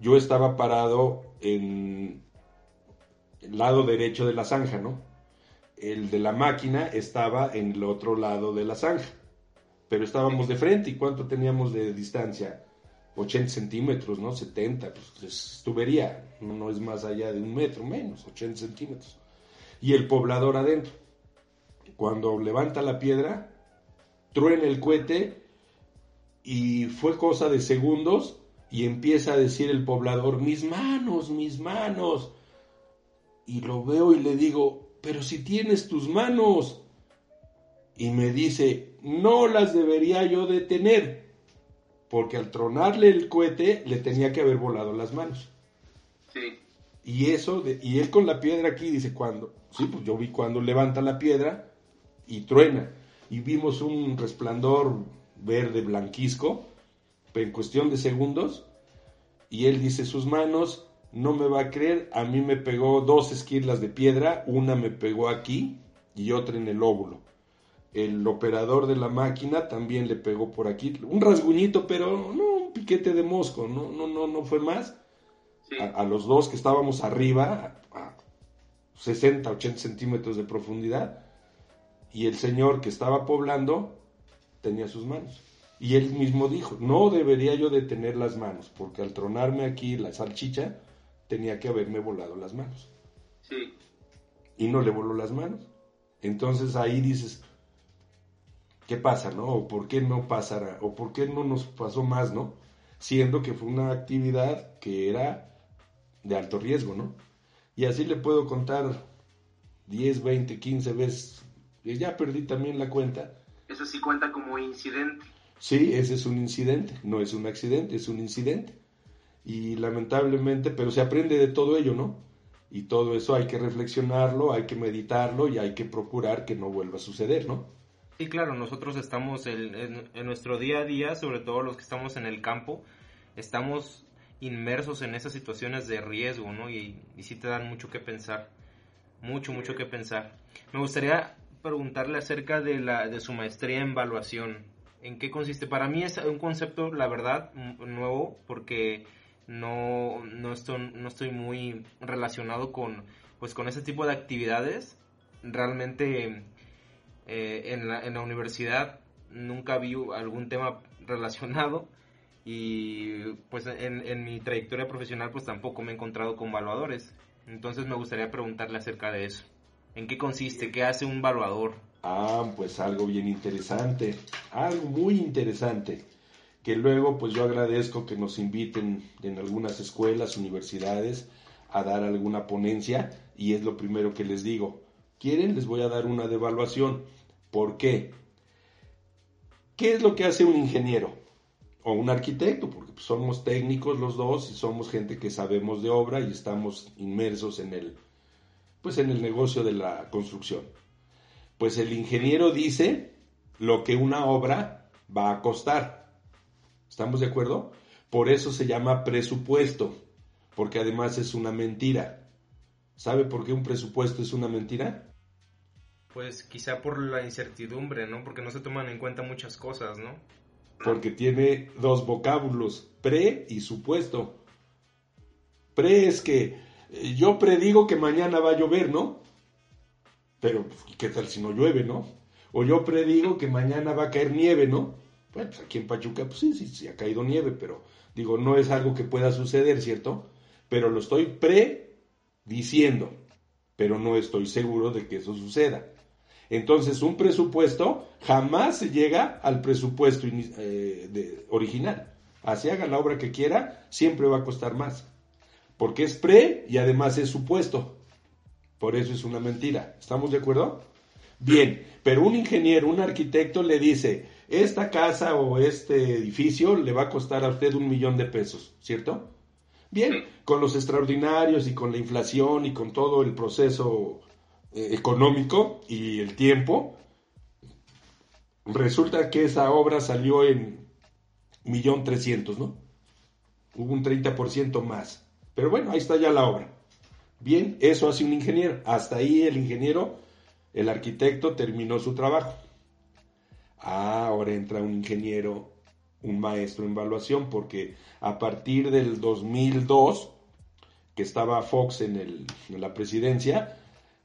Yo estaba parado en el lado derecho de la zanja, ¿no? El de la máquina estaba en el otro lado de la zanja pero estábamos de frente y cuánto teníamos de distancia. 80 centímetros, ¿no? 70, pues es tubería, no, es más allá de un metro, menos, 80 centímetros. Y el poblador adentro. Cuando levanta la piedra, truena el cohete y fue cosa de segundos y empieza a decir el poblador, mis manos, mis manos. Y lo veo y le digo, pero si tienes tus manos, y me dice, no las debería yo detener, porque al tronarle el cohete le tenía que haber volado las manos. Sí. Y eso, de- y él con la piedra aquí dice, cuando, sí, pues yo vi cuando levanta la piedra y truena, y vimos un resplandor verde blanquisco, en cuestión de segundos, y él dice, sus manos, no me va a creer, a mí me pegó dos esquirlas de piedra, una me pegó aquí y otra en el óvulo. El operador de la máquina también le pegó por aquí, un rasguñito, pero no un piquete de mosco, no, no, no, no fue más Sí. a, a los dos que estábamos arriba, a, a 60, 80 centímetros de profundidad, y el señor que estaba poblando tenía sus manos. Y él mismo dijo, no debería yo de tener las manos, porque al tronarme aquí la salchicha, tenía que haberme volado las manos. Sí. Y no le voló las manos. Entonces ahí dices, ¿qué pasa, no? ¿O por qué no pasará? ¿O por qué no nos pasó más, no? Siendo que fue una actividad que era de alto riesgo, ¿no? Y así le puedo contar 10, 20, 15 veces. Y ya perdí también la cuenta. Eso sí cuenta como incidente. Sí, ese es un incidente, no es un accidente, es un incidente. Y lamentablemente, pero se aprende de todo ello, ¿no? Y todo eso hay que reflexionarlo, hay que meditarlo y hay que procurar que no vuelva a suceder, ¿no? Sí, claro, nosotros estamos en, en- en nuestro día a día, sobre todo los que estamos en el campo, estamos inmersos en esas situaciones de riesgo, ¿no? Y, y sí te dan mucho que pensar, mucho, mucho que pensar. Me gustaría preguntarle acerca de, la, de su maestría en evaluación. ¿En qué consiste? Para mí es un concepto, la verdad, nuevo, porque no, no, estoy, no estoy muy relacionado con, pues, con ese tipo de actividades. Realmente eh, en, la, en la universidad nunca vi algún tema relacionado y pues en, en mi trayectoria profesional pues tampoco me he encontrado con evaluadores. Entonces me gustaría preguntarle acerca de eso. ¿En qué consiste? ¿Qué hace un evaluador? Ah, pues algo bien interesante, algo muy interesante, que luego pues yo agradezco que nos inviten en algunas escuelas, universidades, a dar alguna ponencia y es lo primero que les digo. ¿Quieren? Les voy a dar una de evaluación. ¿Por qué? ¿Qué es lo que hace un ingeniero? O un arquitecto, porque pues, somos técnicos los dos y somos gente que sabemos de obra y estamos inmersos en el, pues en el negocio de la construcción. Pues el ingeniero dice lo que una obra va a costar. ¿Estamos de acuerdo? Por eso se llama presupuesto, porque además es una mentira. ¿Sabe por qué un presupuesto es una mentira? Pues quizá por la incertidumbre, ¿no? Porque no se toman en cuenta muchas cosas, ¿no? Porque tiene dos vocábulos, pre y supuesto. Pre es que eh, yo predigo que mañana va a llover, ¿no? Pero, pues, ¿qué tal si no llueve, no? O yo predigo que mañana va a caer nieve, ¿no? Bueno, pues aquí en Pachuca, pues sí, sí, sí ha caído nieve, pero digo, no es algo que pueda suceder, ¿cierto? Pero lo estoy prediciendo, pero no estoy seguro de que eso suceda. Entonces, un presupuesto jamás se llega al presupuesto eh, original. Así haga la obra que quiera, siempre va a costar más. Porque es pre y además es supuesto. Por eso es una mentira. ¿Estamos de acuerdo? Bien, pero un ingeniero, un arquitecto le dice, esta casa o este edificio le va a costar a usted un millón de pesos, ¿cierto? Bien, con los extraordinarios y con la inflación y con todo el proceso eh, económico y el tiempo, resulta que esa obra salió en millón trescientos, ¿no? Hubo un 30% más. Pero bueno, ahí está ya la obra. Bien, eso hace un ingeniero. Hasta ahí el ingeniero, el arquitecto terminó su trabajo. Ah, ahora entra un ingeniero, un maestro en evaluación, porque a partir del 2002, que estaba Fox en, el- en la presidencia,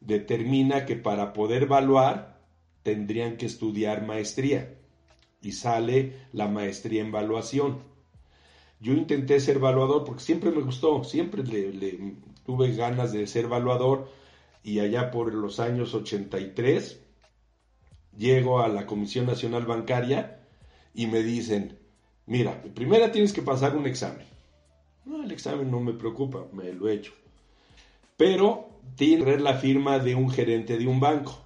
determina que para poder evaluar tendrían que estudiar maestría. Y sale la maestría en evaluación. Yo intenté ser evaluador porque siempre me gustó, siempre le, le- tuve ganas de ser evaluador y allá por los años 83 llego a la Comisión Nacional Bancaria y me dicen, mira, primero tienes que pasar un examen. No, el examen no me preocupa, me lo he hecho. Pero tiene que tener la firma de un gerente de un banco.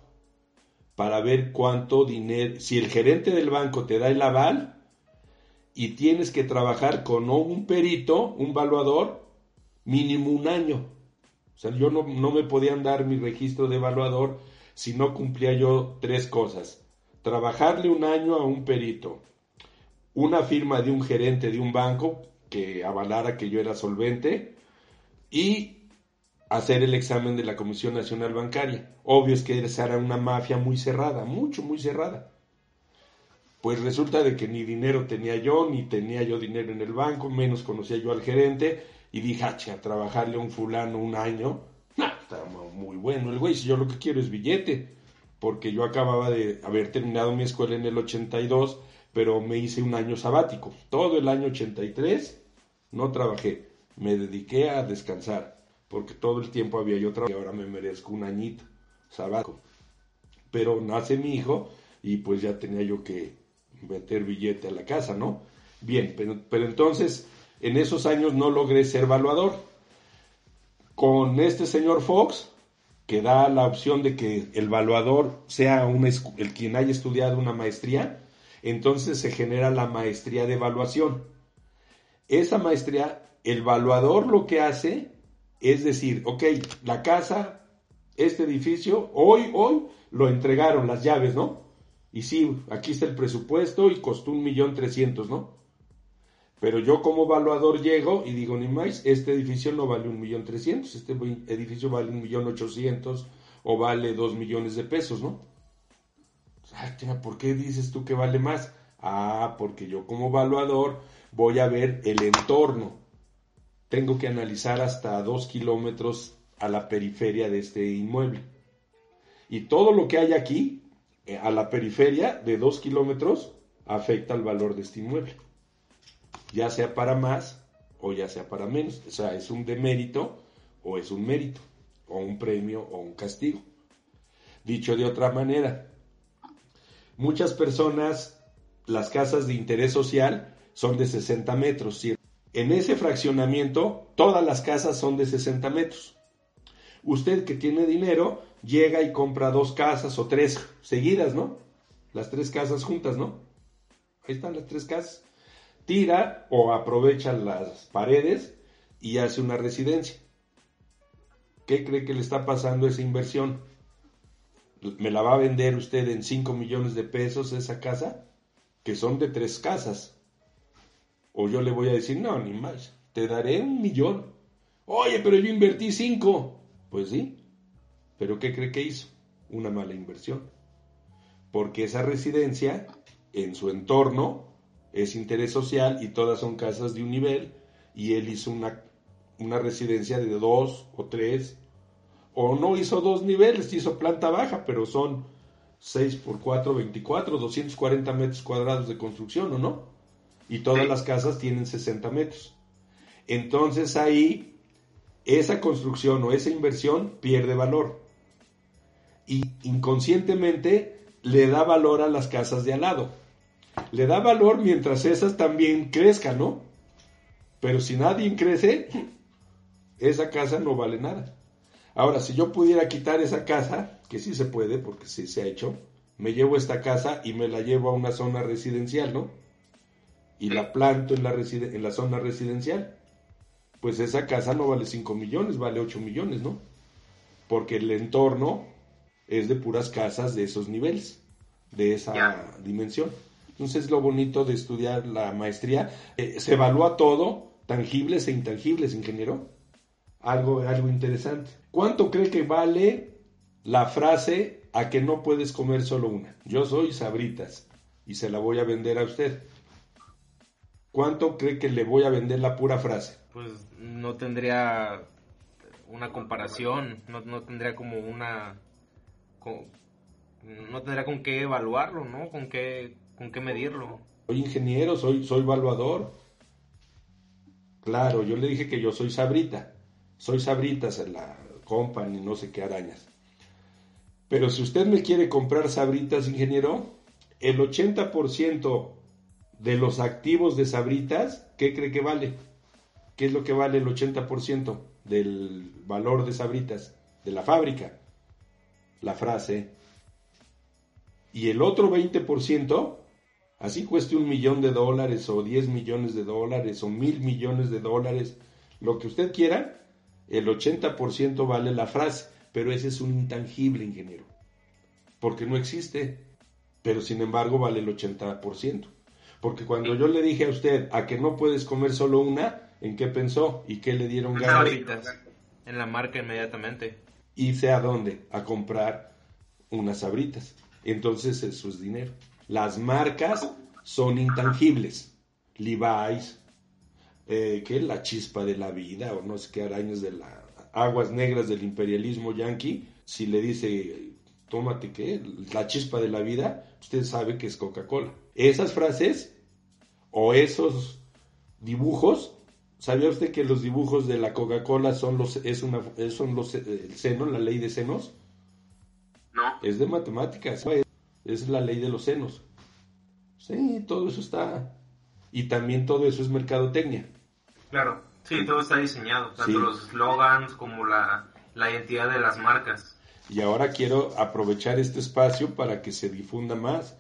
para ver cuánto dinero, si el gerente del banco te da el aval y tienes que trabajar con un perito, un evaluador, mínimo un año. O sea, yo no, no me podían dar mi registro de evaluador si no cumplía yo tres cosas. Trabajarle un año a un perito, una firma de un gerente de un banco que avalara que yo era solvente y hacer el examen de la Comisión Nacional Bancaria. Obvio es que esa era una mafia muy cerrada, mucho, muy cerrada. Pues resulta de que ni dinero tenía yo, ni tenía yo dinero en el banco, menos conocía yo al gerente, y dije, ah, a trabajarle a un fulano un año, no, está muy bueno el güey, si yo lo que quiero es billete, porque yo acababa de haber terminado mi escuela en el 82, pero me hice un año sabático. Todo el año 83 no trabajé, me dediqué a descansar, porque todo el tiempo había yo trabajado y ahora me merezco un añito sabático. Pero nace mi hijo y pues ya tenía yo que meter billete a la casa, ¿no? Bien, pero entonces en esos años no logré ser evaluador. Con este señor Fox, que da la opción de que el evaluador sea el quien haya estudiado una maestría, entonces se genera la maestría de evaluación. Esa maestría, el evaluador lo que hace es decir, ok, la casa, este edificio, hoy, hoy lo entregaron las llaves, ¿no? Y sí, aquí está el presupuesto y costó un millón trescientos, ¿no? Pero yo como evaluador llego y digo, ni más, este edificio no vale un millón trescientos, este edificio vale un millón ochocientos o vale dos millones de pesos, ¿no? ¿por qué dices tú que vale más? Ah, porque yo como evaluador voy a ver el entorno. Tengo que analizar hasta dos kilómetros a la periferia de este inmueble. Y todo lo que hay aquí, eh, a la periferia de dos kilómetros, afecta al valor de este inmueble. Ya sea para más o ya sea para menos. O sea, es un demérito o es un mérito, o un premio o un castigo. Dicho de otra manera, muchas personas, las casas de interés social son de 60 metros. En ese fraccionamiento, todas las casas son de 60 metros. Usted que tiene dinero, llega y compra dos casas o tres seguidas, ¿no? Las tres casas juntas, ¿no? Ahí están las tres casas. Tira o aprovecha las paredes y hace una residencia. ¿Qué cree que le está pasando esa inversión? ¿Me la va a vender usted en 5 millones de pesos esa casa? Que son de tres casas. O yo le voy a decir, no, ni más, te daré un millón. Oye, pero yo invertí cinco. Pues sí, pero ¿qué cree que hizo? Una mala inversión. Porque esa residencia, en su entorno, es interés social y todas son casas de un nivel, y él hizo una, una residencia de dos o tres, o no hizo dos niveles, hizo planta baja, pero son 6 por 4, 24, 240 metros cuadrados de construcción, ¿o no? Y todas las casas tienen 60 metros. Entonces ahí, esa construcción o esa inversión pierde valor y inconscientemente le da valor a las casas de al lado. Le da valor mientras esas también crezcan, ¿no? Pero si nadie crece, esa casa no vale nada. Ahora, si yo pudiera quitar esa casa, que sí se puede, porque sí se ha hecho, me llevo esta casa y me la llevo a una zona residencial, ¿no? Y la planto en la, en la zona residencial. Pues esa casa no vale 5 millones, vale 8 millones, ¿no? Porque el entorno es de puras casas de esos niveles, de esa dimensión. Entonces lo bonito de estudiar la maestría, eh, se evalúa todo, tangibles e intangibles, ingeniero. Algo, algo interesante. ¿Cuánto cree que vale la frase a que no puedes comer solo una? Yo soy sabritas y se la voy a vender a usted. ¿Cuánto cree que le voy a vender la pura frase? Pues no tendría una comparación, no, tendría como una no tendrá con qué evaluarlo, ¿no? Con qué, con qué medirlo. Soy ingeniero, soy, soy evaluador. Claro, yo le dije que yo soy sabrita. Soy sabritas en la company, no sé qué arañas. Pero si usted me quiere comprar sabritas, ingeniero, el 80% de los activos de sabritas, ¿qué cree que vale? ¿Qué es lo que vale el 80% del valor de sabritas de la fábrica? la frase. Y el otro 20%, así cueste un millón de dólares o 10 millones de dólares o mil millones de dólares, lo que usted quiera, el 80% vale la frase, pero ese es un intangible, ingeniero, porque no existe, pero sin embargo vale el 80%. Porque cuando yo le dije a usted a que no puedes comer solo una, ¿en qué pensó? ¿Y qué le dieron ganas? En la marca inmediatamente. Hice a dónde? A comprar unas sabritas. Entonces eso es dinero. Las marcas son intangibles. Levi's, eh, que la chispa de la vida, o no sé qué arañas de las aguas negras del imperialismo yanqui, si le dice, tómate qué, la chispa de la vida, usted sabe que es Coca-Cola. Esas frases o esos dibujos, ¿sabía usted que los dibujos de la Coca-Cola son los, es una, son los, el seno, la ley de senos? No. Es de matemáticas, es la ley de los senos. Sí, todo eso está. Y también todo eso es mercadotecnia. Claro, sí, todo está diseñado, tanto los slogans como la, la identidad de las marcas. Y ahora quiero aprovechar este espacio para que se difunda más.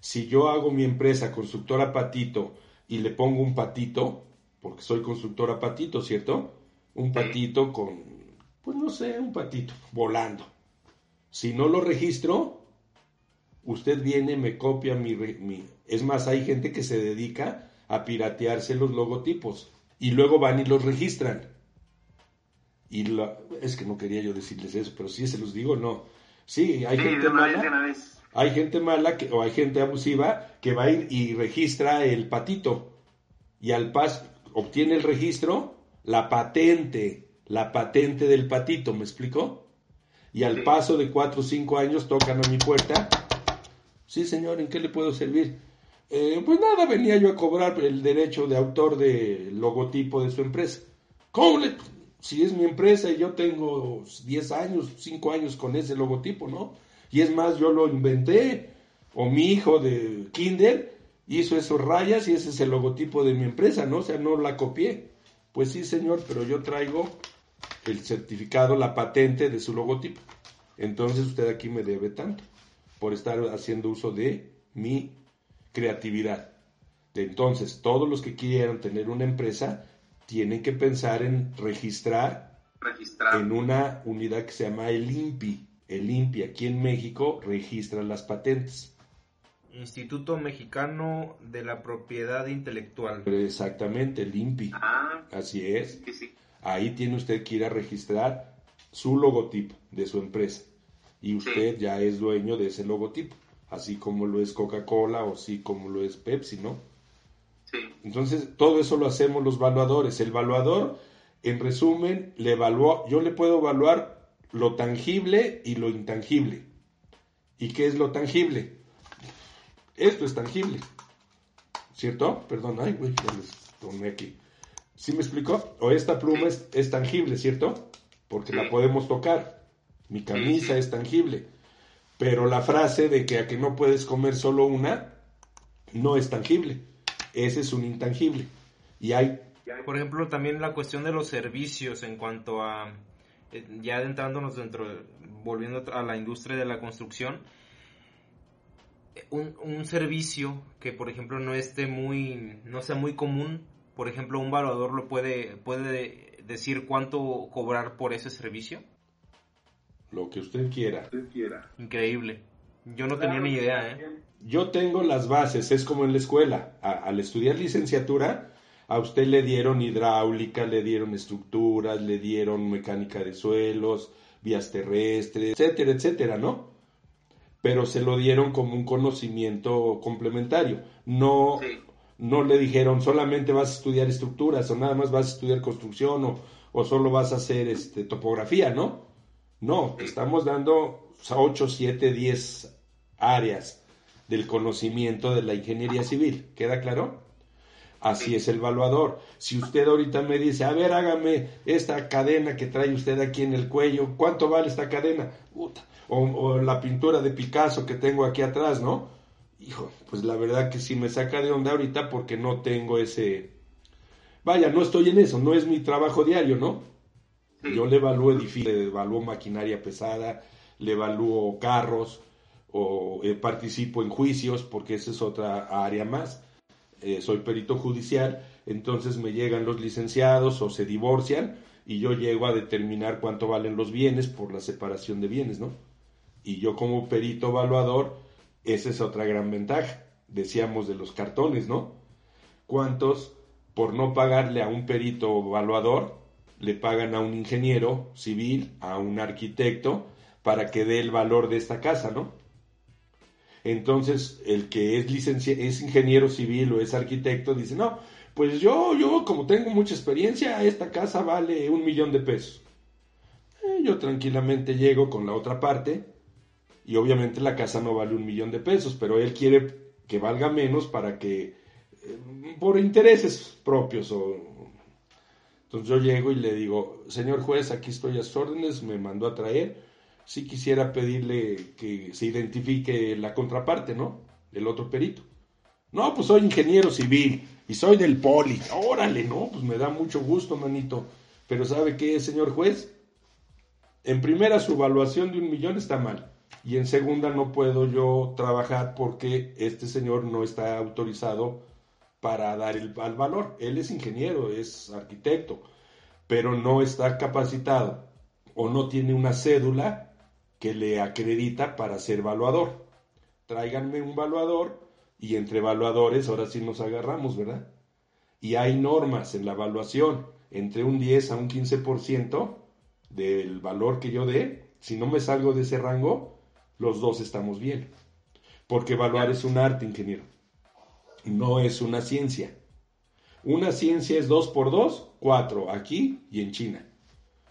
Si yo hago mi empresa constructora Patito y le pongo un patito, porque soy constructora Patito, ¿cierto? Un patito con, pues no sé, un patito volando. Si no lo registro, usted viene, me copia mi, mi... Es más, hay gente que se dedica a piratearse los logotipos y luego van y los registran. Y es que no quería yo decirles eso, pero si se los digo, no. Sí, hay gente mala. Hay gente mala que, o hay gente abusiva que va a ir y registra el patito. Y al pas obtiene el registro, la patente, la patente del patito, ¿me explico? Y al paso de cuatro o cinco años tocan a mi puerta. Sí, señor, ¿en qué le puedo servir? Eh, pues nada, venía yo a cobrar el derecho de autor del logotipo de su empresa. ¿Cómo le? Si es mi empresa y yo tengo 10 años, 5 años con ese logotipo, ¿no? Y es más, yo lo inventé, o mi hijo de Kinder hizo esos rayas y ese es el logotipo de mi empresa, ¿no? O sea, no la copié. Pues sí, señor, pero yo traigo el certificado, la patente de su logotipo. Entonces usted aquí me debe tanto por estar haciendo uso de mi creatividad. Entonces, todos los que quieran tener una empresa tienen que pensar en registrar, en una unidad que se llama el INPI. El INPI aquí en México registra las patentes. Instituto Mexicano de la Propiedad Intelectual. Exactamente, el INPI. Ah, Así es. Ahí tiene usted que ir a registrar su logotipo de su empresa. Y usted ya es dueño de ese logotipo así como lo es Coca-Cola o así como lo es Pepsi, ¿no? Sí. Entonces, todo eso lo hacemos los evaluadores. El evaluador, en resumen, le evalúa, yo le puedo evaluar lo tangible y lo intangible. ¿Y qué es lo tangible? Esto es tangible. ¿Cierto? Perdón, ay, güey, ya les tomé aquí. ¿Sí me explicó? O esta pluma es, es, tangible, ¿cierto? Porque la podemos tocar. Mi camisa es tangible pero la frase de que a que no puedes comer solo una no es tangible. Ese es un intangible. Y hay... Por ejemplo, también la cuestión de los servicios en cuanto a, eh, ya adentrándonos dentro, volviendo a la industria de la construcción, un, un, servicio que, por ejemplo, no esté muy, no sea muy común, por ejemplo, un evaluador lo puede, puede decir cuánto cobrar por ese servicio lo que usted quiera. Increíble. Yo no tenía ni idea, ¿eh? Yo tengo las bases, es como en la escuela. al estudiar licenciatura, a usted le dieron hidráulica, le dieron estructuras, le dieron mecánica de suelos, vías terrestres, etcétera, etcétera, ¿no? Pero se lo dieron como un conocimiento complementario. No, no le dijeron solamente vas a estudiar estructuras o nada más vas a estudiar construcción o, o solo vas a hacer este, topografía, ¿no? No, estamos dando 8, 7, 10 áreas del conocimiento de la ingeniería civil. ¿Queda claro? Así es el evaluador. Si usted ahorita me dice, a ver, hágame esta cadena que trae usted aquí en el cuello, ¿cuánto vale esta cadena? O, la pintura de Picasso que tengo aquí atrás, ¿no? Hijo, pues la verdad que sí me saca de onda ahorita porque no tengo ese... Vaya, no estoy en eso, no es mi trabajo diario, ¿no? Yo le evalúo edificios, le evalúo maquinaria pesada, le evalúo carros, o eh, participo en juicios, porque esa es otra área más. Eh, soy perito judicial, entonces me llegan los licenciados o se divorcian y yo llego a determinar cuánto valen los bienes por la separación de bienes, ¿no? Y yo como perito evaluador, esa es otra gran ventaja. Decíamos de los cartones, ¿no? ¿Cuántos, por no pagarle a un perito evaluador, le pagan a un ingeniero civil, a un arquitecto, para que dé el valor de esta casa, ¿no? Entonces, el que es, es ingeniero civil o es arquitecto dice, no, pues yo, yo como tengo mucha experiencia, esta casa vale un millón de pesos. Eh, yo tranquilamente llego con la otra parte y obviamente la casa no vale un millón de pesos, pero él quiere que valga menos para que, eh, por intereses propios o... Entonces yo llego y le digo, señor juez, aquí estoy a sus órdenes, me mandó a traer, si quisiera pedirle que se identifique la contraparte, ¿no? El otro perito. No, pues soy ingeniero civil y soy del poli. Órale, no, pues me da mucho gusto, manito. Pero ¿sabe qué, señor juez? En primera, su evaluación de un millón está mal. Y en segunda, no puedo yo trabajar porque este señor no está autorizado para dar el, el valor. Él es ingeniero, es arquitecto, pero no está capacitado o no tiene una cédula que le acredita para ser evaluador. Tráiganme un evaluador y entre evaluadores ahora sí nos agarramos, ¿verdad? Y hay normas en la evaluación, entre un 10 a un 15% del valor que yo dé, si no me salgo de ese rango, los dos estamos bien. Porque evaluar es un arte, ingeniero. No es una ciencia. Una ciencia es 2 por 2, 4, aquí y en China.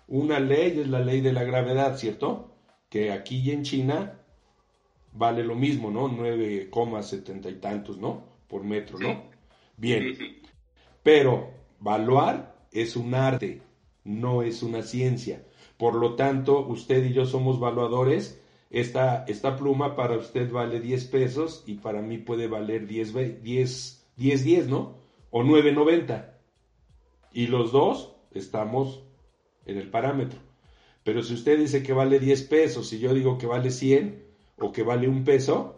Una ley es la ley de la gravedad, ¿cierto? Que aquí y en China vale lo mismo, ¿no? 9,70 y tantos, ¿no? Por metro, ¿no? Bien. Pero valuar es un arte, no es una ciencia. Por lo tanto, usted y yo somos valuadores. Esta, esta pluma para usted vale 10 pesos y para mí puede valer 10, 10, 10, 10 ¿no? O 9,90. Y los dos estamos en el parámetro. Pero si usted dice que vale 10 pesos y yo digo que vale 100, o que vale un peso,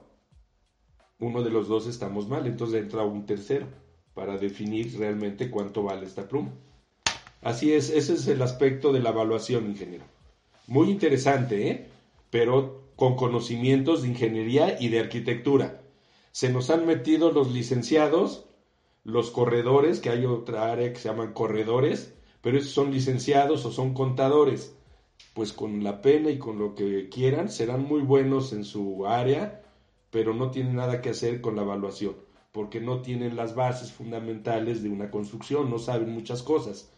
uno de los dos estamos mal, entonces entra un tercero para definir realmente cuánto vale esta pluma. Así es, ese es el aspecto de la evaluación, ingeniero. Muy interesante, ¿eh? pero con conocimientos de ingeniería y de arquitectura. Se nos han metido los licenciados, los corredores, que hay otra área que se llaman corredores, pero esos son licenciados o son contadores pues con la pena y con lo que quieran, serán muy buenos en su área, pero no tienen nada que hacer con la evaluación, porque no tienen las bases fundamentales de una construcción, no saben muchas cosas.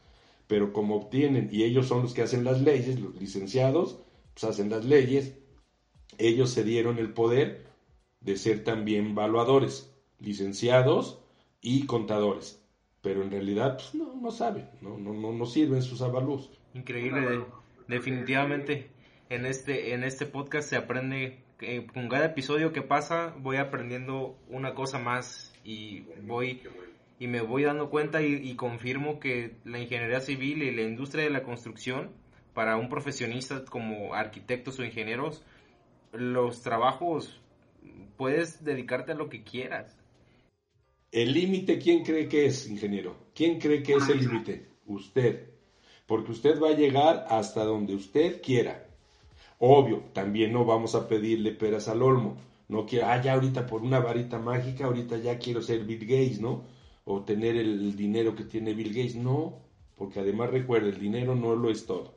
Pero como obtienen, y ellos son los que hacen las leyes, los licenciados, pues hacen las leyes, ellos se dieron el poder de ser también evaluadores, licenciados y contadores. Pero en realidad pues, no, no saben, no, no, no, no sirven sus avalúos. Increíble definitivamente en este, en este podcast se aprende, que con cada episodio que pasa voy aprendiendo una cosa más y voy y me voy dando cuenta y, confirmo que la ingeniería civil y la industria de la construcción para un profesionista como arquitectos o ingenieros los trabajos puedes dedicarte a lo que quieras. El límite, ¿quién cree que es, ingeniero? ¿Quién cree que es el límite? Usted porque usted va a llegar hasta donde usted quiera. Obvio, también no vamos a pedirle peras al olmo. No quiero, ah, ya ahorita por una varita mágica, ahorita ya quiero ser Bill Gates, ¿no? O tener el dinero que tiene Bill Gates. No, porque además recuerde, el dinero no lo es todo.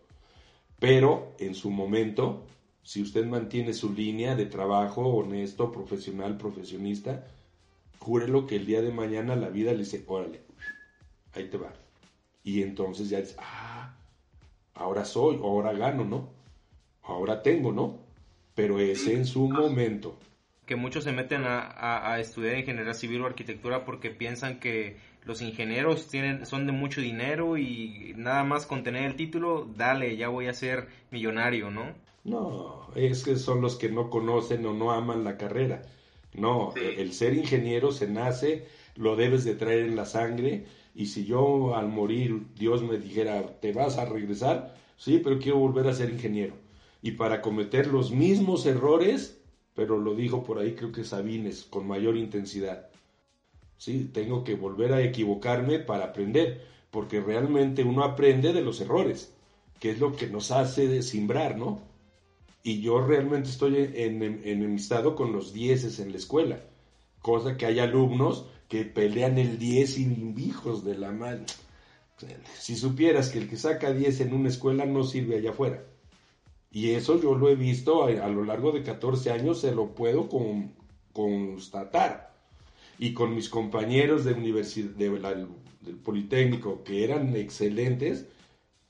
Pero en su momento, si usted mantiene su línea de trabajo honesto, profesional, profesionista, júrelo que el día de mañana la vida le dice, órale, ahí te va. Y entonces ya dice, ah, ahora soy, ahora gano, ¿no? Ahora tengo, ¿no? Pero es en su momento. Que muchos se meten a, a, estudiar ingeniería civil o arquitectura porque piensan que los ingenieros tienen, son de mucho dinero y nada más con tener el título, dale, ya voy a ser millonario, ¿no? No, es que son los que no conocen o no aman la carrera. No, el ser ingeniero se nace, lo debes de traer en la sangre y si yo al morir Dios me dijera, te vas a regresar, sí, pero quiero volver a ser ingeniero. Y para cometer los mismos errores pero lo dijo por ahí creo que Sabines con mayor intensidad. Sí, tengo que volver a equivocarme para aprender, porque realmente uno aprende de los errores, que es lo que nos hace simbrar, ¿no? Y yo realmente estoy en, enemistado con los dieces en la escuela, cosa que hay alumnos que pelean el diez y hijos de la madre. Si supieras que el que saca 10 en una escuela no sirve allá afuera. Y eso yo lo he visto a, lo largo de 14 años, se lo puedo constatar. Y con mis compañeros de universidad, del Politécnico, que eran excelentes,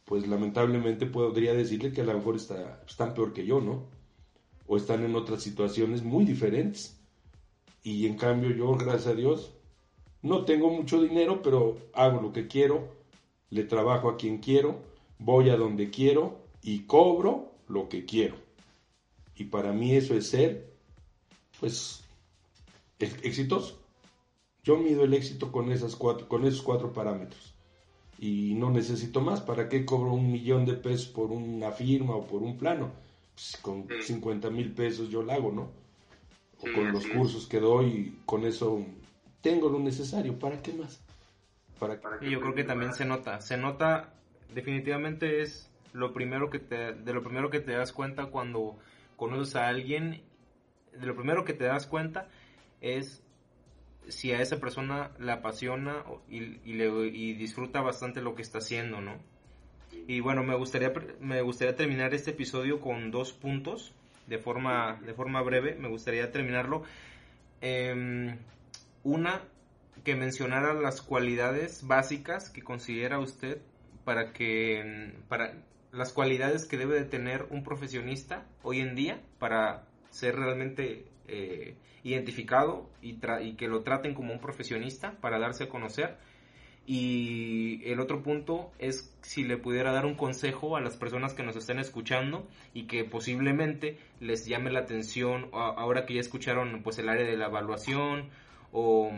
pues lamentablemente podría decirle que a lo mejor está, están peor que yo, ¿no? O están en otras situaciones muy diferentes. Y en cambio yo, gracias a Dios, no tengo mucho dinero, pero hago lo que quiero, le trabajo a quien quiero, voy a donde quiero y cobro lo que quiero. Y para mí eso es ser, pues, exitoso. Yo mido el éxito con, esas cuatro, con esos cuatro parámetros. Y no necesito más. ¿Para qué cobro un millón de pesos por una firma o por un plano? Pues con 50 mil pesos yo lo hago, ¿no? O con los cursos que doy, con eso tengo lo necesario. ¿Para qué más? ¿Para Y yo creo que también se nota. Se nota, definitivamente es lo primero que te, de lo primero que te das cuenta cuando conoces a alguien. De lo primero que te das cuenta es si a esa persona la apasiona y, le, disfruta bastante lo que está haciendo, ¿no? Y bueno, me gustaría, me gustaría terminar este episodio con dos puntos de forma, de forma breve. Me gustaría terminarlo. Em, una, que mencionara las cualidades básicas que considera usted para que, para las cualidades que debe de tener un profesionista hoy en día para ser realmente eh, identificado y, y, que lo traten como un profesionista para darse a conocer. Y el otro punto es si le pudiera dar un consejo a las personas que nos estén escuchando y que posiblemente les llame la atención ahora que ya escucharon pues el área de la evaluación o,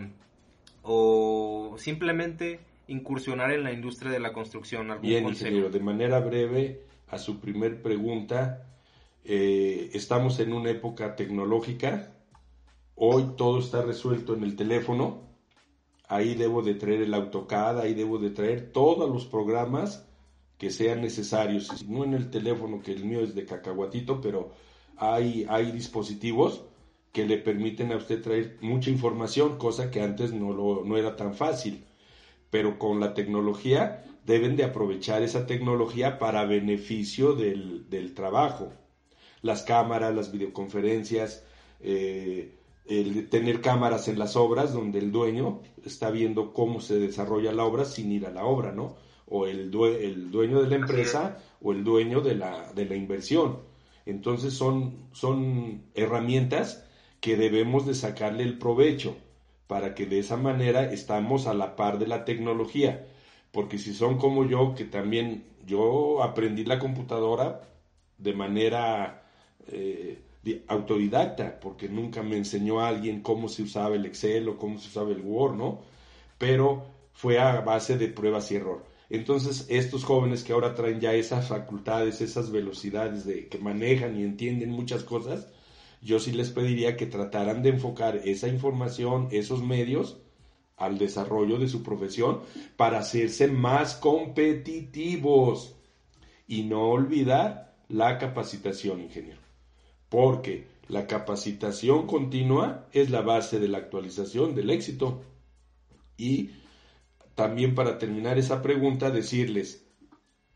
o simplemente incursionar en la industria de la construcción. ¿algún Bien, ingeniero, de manera breve a su primer pregunta, eh, estamos en una época tecnológica Hoy todo está resuelto en el teléfono. Ahí debo de traer el AutoCAD, ahí debo de traer todos los programas que sean necesarios. No en el teléfono, que el mío es de cacahuatito, pero hay, hay dispositivos que le permiten a usted traer mucha información, cosa que antes no, lo, no era tan fácil. Pero con la tecnología deben de aprovechar esa tecnología para beneficio del, del trabajo. Las cámaras, las videoconferencias, eh, el tener cámaras en las obras donde el dueño está viendo cómo se desarrolla la obra sin ir a la obra, ¿no? O el, el dueño de la empresa o el dueño de la, de la inversión. Entonces son, son herramientas que debemos de sacarle el provecho para que de esa manera estamos a la par de la tecnología. Porque si son como yo, que también yo aprendí la computadora de manera eh, autodidacta, porque nunca me enseñó a alguien cómo se usaba el Excel o cómo se usaba el Word, ¿no? Pero fue a base de pruebas y error. Entonces, estos jóvenes que ahora traen ya esas facultades, esas velocidades de que manejan y entienden muchas cosas, yo sí les pediría que trataran de enfocar esa información, esos medios, al desarrollo de su profesión para hacerse más competitivos y no olvidar la capacitación, ingeniero porque la capacitación continua es la base de la actualización del éxito. Y también para terminar esa pregunta, decirles,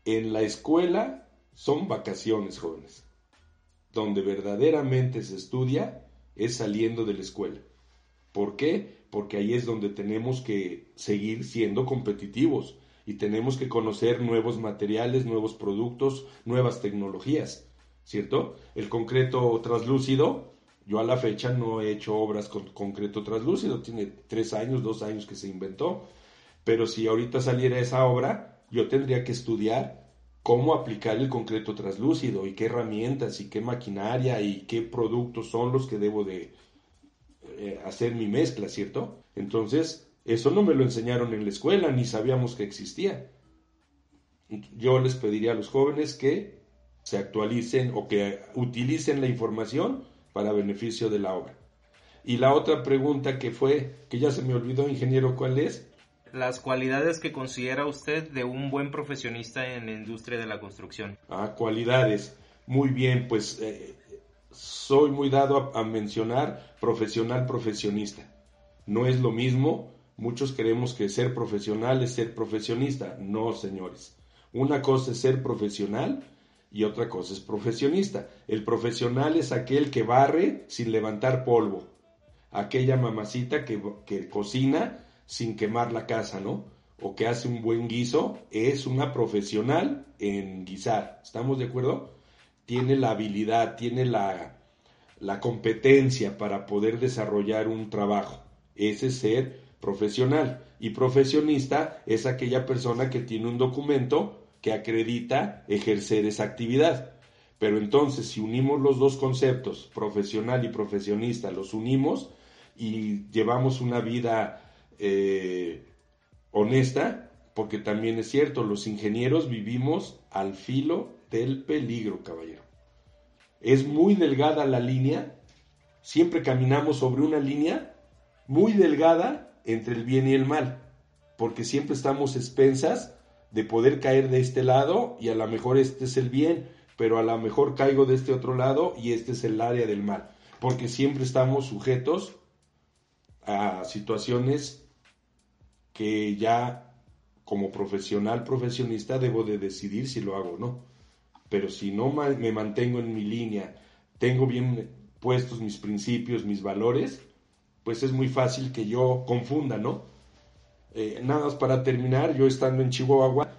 en la escuela son vacaciones, jóvenes. Donde verdaderamente se estudia es saliendo de la escuela. ¿Por qué? Porque ahí es donde tenemos que seguir siendo competitivos y tenemos que conocer nuevos materiales, nuevos productos, nuevas tecnologías. ¿Cierto? El concreto translúcido, yo a la fecha no he hecho obras con concreto translúcido, tiene tres años, dos años que se inventó, pero si ahorita saliera esa obra, yo tendría que estudiar cómo aplicar el concreto translúcido y qué herramientas y qué maquinaria y qué productos son los que debo de eh, hacer mi mezcla, ¿cierto? Entonces, eso no me lo enseñaron en la escuela, ni sabíamos que existía. Yo les pediría a los jóvenes que se actualicen o que utilicen la información para beneficio de la obra. Y la otra pregunta que fue, que ya se me olvidó, ingeniero, ¿cuál es? Las cualidades que considera usted de un buen profesionista en la industria de la construcción. Ah, cualidades. Muy bien, pues eh, soy muy dado a, a mencionar profesional profesionista. No es lo mismo, muchos creemos que ser profesional es ser profesionista. No, señores. Una cosa es ser profesional y otra cosa es profesionista. El profesional es aquel que barre sin levantar polvo aquella mamacita que, que cocina sin quemar la casa, ¿no? O que hace un buen guiso, es una profesional en guisar. ¿Estamos de acuerdo? Tiene la habilidad, tiene la, la competencia para poder desarrollar un trabajo. Ese es ser profesional. Y profesionista es aquella persona que tiene un documento que acredita ejercer esa actividad. Pero entonces, si unimos los dos conceptos, profesional y profesionista, los unimos, y llevamos una vida eh, honesta, porque también es cierto, los ingenieros vivimos al filo del peligro, caballero. Es muy delgada la línea, siempre caminamos sobre una línea muy delgada entre el bien y el mal, porque siempre estamos expensas de poder caer de este lado y a lo mejor este es el bien, pero a lo mejor caigo de este otro lado y este es el área del mal, porque siempre estamos sujetos a situaciones que ya como profesional, profesionista, debo de decidir si lo hago o no. Pero si no me mantengo en mi línea, tengo bien puestos mis principios, mis valores, pues es muy fácil que yo confunda, ¿no? Eh, nada más para terminar, yo estando en Chihuahua,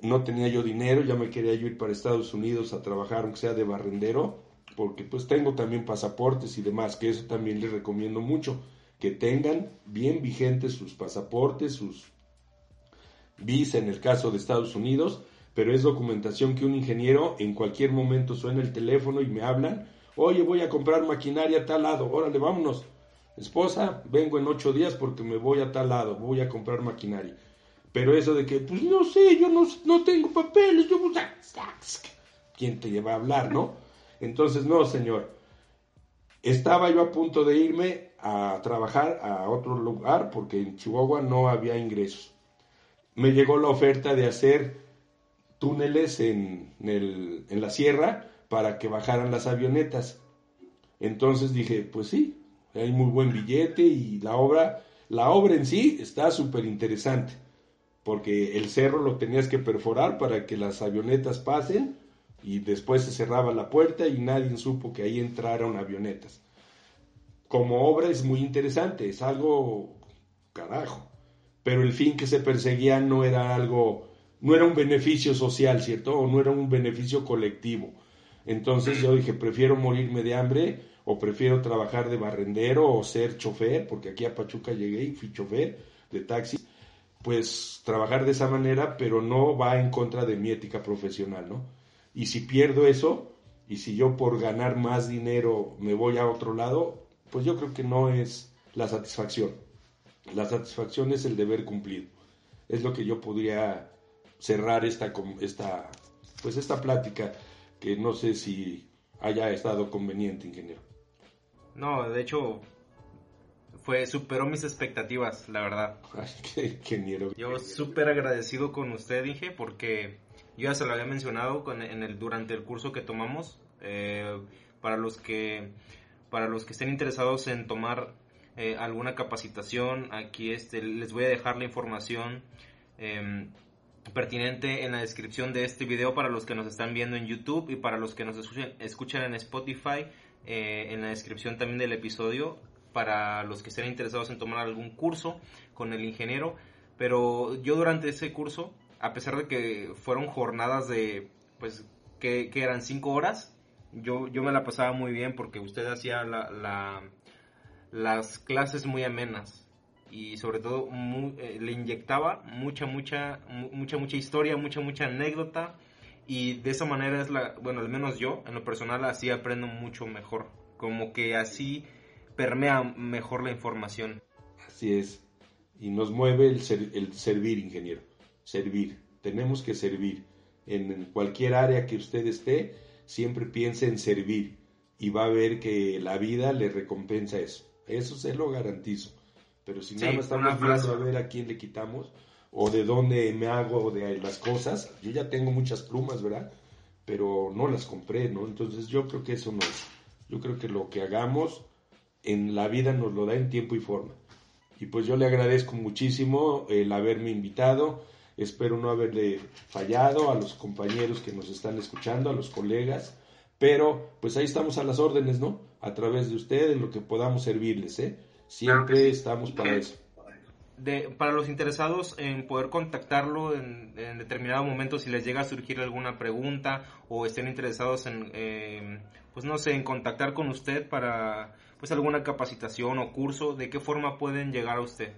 no tenía yo dinero, ya me quería yo ir para Estados Unidos a trabajar, aunque sea de barrendero, porque pues tengo también pasaportes y demás, que eso también les recomiendo mucho que tengan bien vigentes sus pasaportes, sus visa en el caso de Estados Unidos, pero es documentación que un ingeniero en cualquier momento suena el teléfono y me hablan, oye, voy a comprar maquinaria a tal lado, órale, vámonos. Esposa, vengo en ocho días porque me voy a tal lado, voy a comprar maquinaria. Pero eso de que, pues no sé, yo no, no tengo papeles, yo... Pues, ¿Quién te lleva a hablar, no? Entonces, no, señor. Estaba yo a punto de irme a trabajar a otro lugar porque en Chihuahua no había ingresos. Me llegó la oferta de hacer túneles en, el, en la sierra para que bajaran las avionetas. Entonces dije, pues sí, hay muy buen billete y la obra, la obra en sí está súper interesante, porque el cerro lo tenías que perforar para que las avionetas pasen y después se cerraba la puerta y nadie supo que ahí entraron avionetas como obra es muy interesante, es algo carajo, pero el fin que se perseguía no era algo, no era un beneficio social, ¿cierto? O no era un beneficio colectivo. Entonces yo dije, prefiero morirme de hambre o prefiero trabajar de barrendero o ser chofer, porque aquí a Pachuca llegué y fui chofer de taxi, pues trabajar de esa manera, pero no va en contra de mi ética profesional, ¿no? Y si pierdo eso, y si yo por ganar más dinero me voy a otro lado, pues yo creo que no es la satisfacción. La satisfacción es el deber cumplido. Es lo que yo podría cerrar esta, esta, pues esta plática que no sé si haya estado conveniente, ingeniero. No, de hecho, fue, superó mis expectativas, la verdad. Ay, qué. Yo súper agradecido con usted, dije, porque yo ya se lo había mencionado en el, durante el curso que tomamos. Eh, para los que para los que estén interesados en tomar eh, alguna capacitación, aquí este, les voy a dejar la información em, pertinente en la descripción de este video para los que nos están viendo en YouTube y para los que nos escuchan, en Spotify, eh, en la descripción también del episodio, para los que estén interesados en tomar algún curso con el ingeniero. Pero yo durante ese curso, a pesar de que fueron jornadas de, pues, que, que eran cinco horas, yo, yo me la pasaba muy bien porque usted hacía la, las clases muy amenas y sobre todo eh, le inyectaba mucha, mucha, mucha, mucha historia, mucha, mucha anécdota y de esa manera es la, bueno, al menos yo en lo personal así aprendo mucho mejor, como que así permea mejor la información. Así es, y nos mueve el, el servir, ingeniero, servir, tenemos que servir en cualquier área que usted esté siempre piense en servir. y va a ver que la vida le recompensa eso. Eso se lo garantizo. Pero si nada más estamos viendo a ver a quién le quitamos o de dónde me hago de las cosas, yo ya tengo muchas plumas, ¿verdad? Pero no las compré, ¿no? Entonces yo creo que eso no es. Yo creo que lo que hagamos en la vida nos lo da en tiempo y forma. Y pues yo le agradezco muchísimo el haberme invitado. Espero no haberle fallado a los compañeros que nos están escuchando, a los colegas. Pero pues ahí estamos a las órdenes, ¿no? A través de ustedes, lo que podamos servirles, ¿eh? Siempre estamos para eso. Para los interesados en poder contactarlo en, determinado momento, si les llega a surgir alguna pregunta o estén interesados en, eh, pues no sé, en contactar con usted para pues alguna capacitación o curso, ¿de qué forma pueden llegar a usted?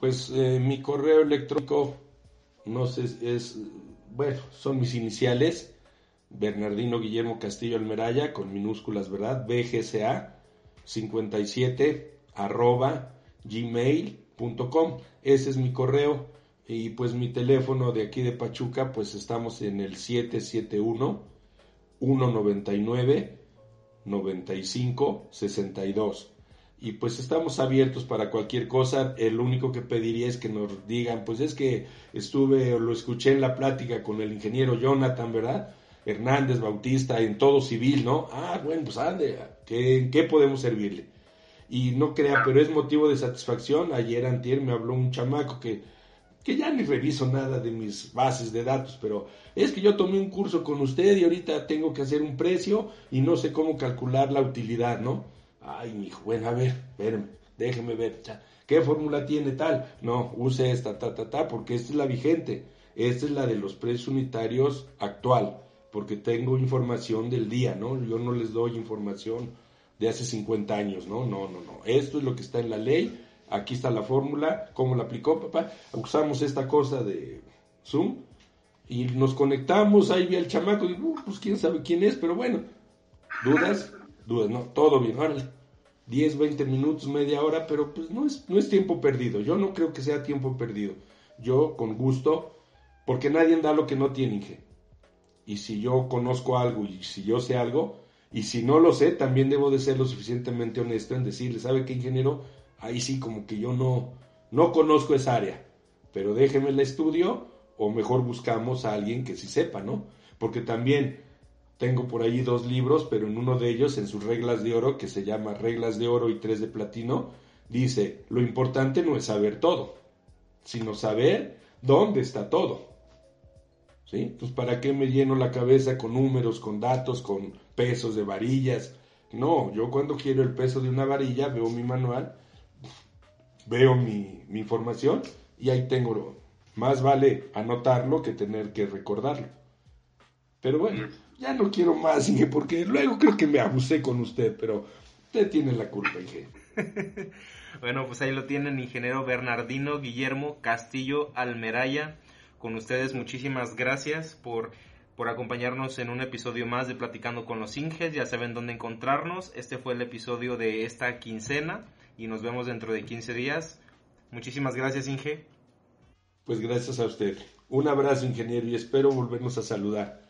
Pues eh, mi correo electrónico, no sé, es, bueno, son mis iniciales, Bernardino Guillermo Castillo Almeraya, con minúsculas, ¿verdad? BGSA 57 arroba Ese es mi correo y pues mi teléfono de aquí de Pachuca, pues estamos en el 771 199 95 62. Y pues estamos abiertos para cualquier cosa. El único que pediría es que nos digan, pues es que estuve o lo escuché en la plática con el ingeniero Jonathan, ¿verdad? Hernández Bautista en todo civil, ¿no? Ah, bueno, pues ande, ¿qué, ¿qué podemos servirle? Y no crea, pero es motivo de satisfacción. Ayer antier me habló un chamaco que que ya ni reviso nada de mis bases de datos, pero es que yo tomé un curso con usted y ahorita tengo que hacer un precio y no sé cómo calcular la utilidad, ¿no? Ay, mi hijo, bueno, a ver, espérame, déjeme ver, ¿qué fórmula tiene tal? No, use esta, ta, ta, ta, porque esta es la vigente, esta es la de los precios unitarios actual, porque tengo información del día, ¿no? Yo no les doy información de hace 50 años, ¿no? No, no, no, esto es lo que está en la ley aquí está la fórmula, cómo la aplicó papá, usamos esta cosa de Zoom y nos conectamos, ahí vi al chamaco, y uh, pues quién sabe quién es, pero bueno, dudas, dudas, no, todo bien, órale, 10, 20 minutos, media hora, pero pues no es, no es tiempo perdido, yo no creo que sea tiempo perdido, yo con gusto, porque nadie da lo que no tiene, Inge. Y si yo conozco algo y si yo sé algo, y si no lo sé, también debo de ser lo suficientemente honesto en decirle, ¿sabe qué, ingeniero? ahí sí como que yo no, no conozco esa área, pero déjeme el estudio o mejor buscamos a alguien que sí sepa, ¿no? Porque también tengo por ahí dos libros, pero en uno de ellos, en sus reglas de oro, que se llama Reglas de Oro y Tres de Platino, dice, lo importante no es saber todo, sino saber dónde está todo. ¿Sí? Pues para qué me lleno la cabeza con números, con datos, con pesos de varillas. No, yo cuando quiero el peso de una varilla veo mi manual veo mi, información y ahí tengo, más vale anotarlo que tener que recordarlo. Pero bueno, ya no quiero más, porque luego creo que me abusé con usted, pero usted tiene la culpa, Inge. bueno, pues ahí lo tienen, ingeniero Bernardino Guillermo Castillo Almeraya. Con ustedes, muchísimas gracias por, por acompañarnos en un episodio más de Platicando con los Inges. Ya saben dónde encontrarnos. Este fue el episodio de esta quincena y nos vemos dentro de 15 días. Muchísimas gracias, Inge. Pues gracias a usted. Un abrazo, ingeniero, y espero volvernos a saludar.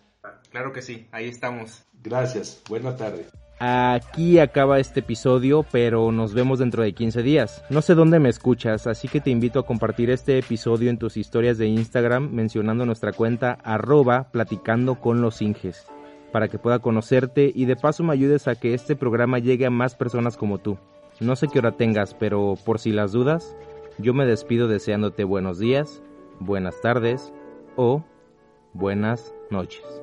Claro que sí, ahí estamos. Gracias, buena tarde. Aquí acaba este episodio, pero nos vemos dentro de 15 días. No sé dónde me escuchas, así que te invito a compartir este episodio en tus historias de Instagram mencionando nuestra cuenta arroba platicando con los Inges, para que pueda conocerte y de paso me ayudes a que este programa llegue a más personas como tú. No sé qué hora tengas, pero por si las dudas, yo me despido deseándote buenos días, buenas tardes o buenas noches.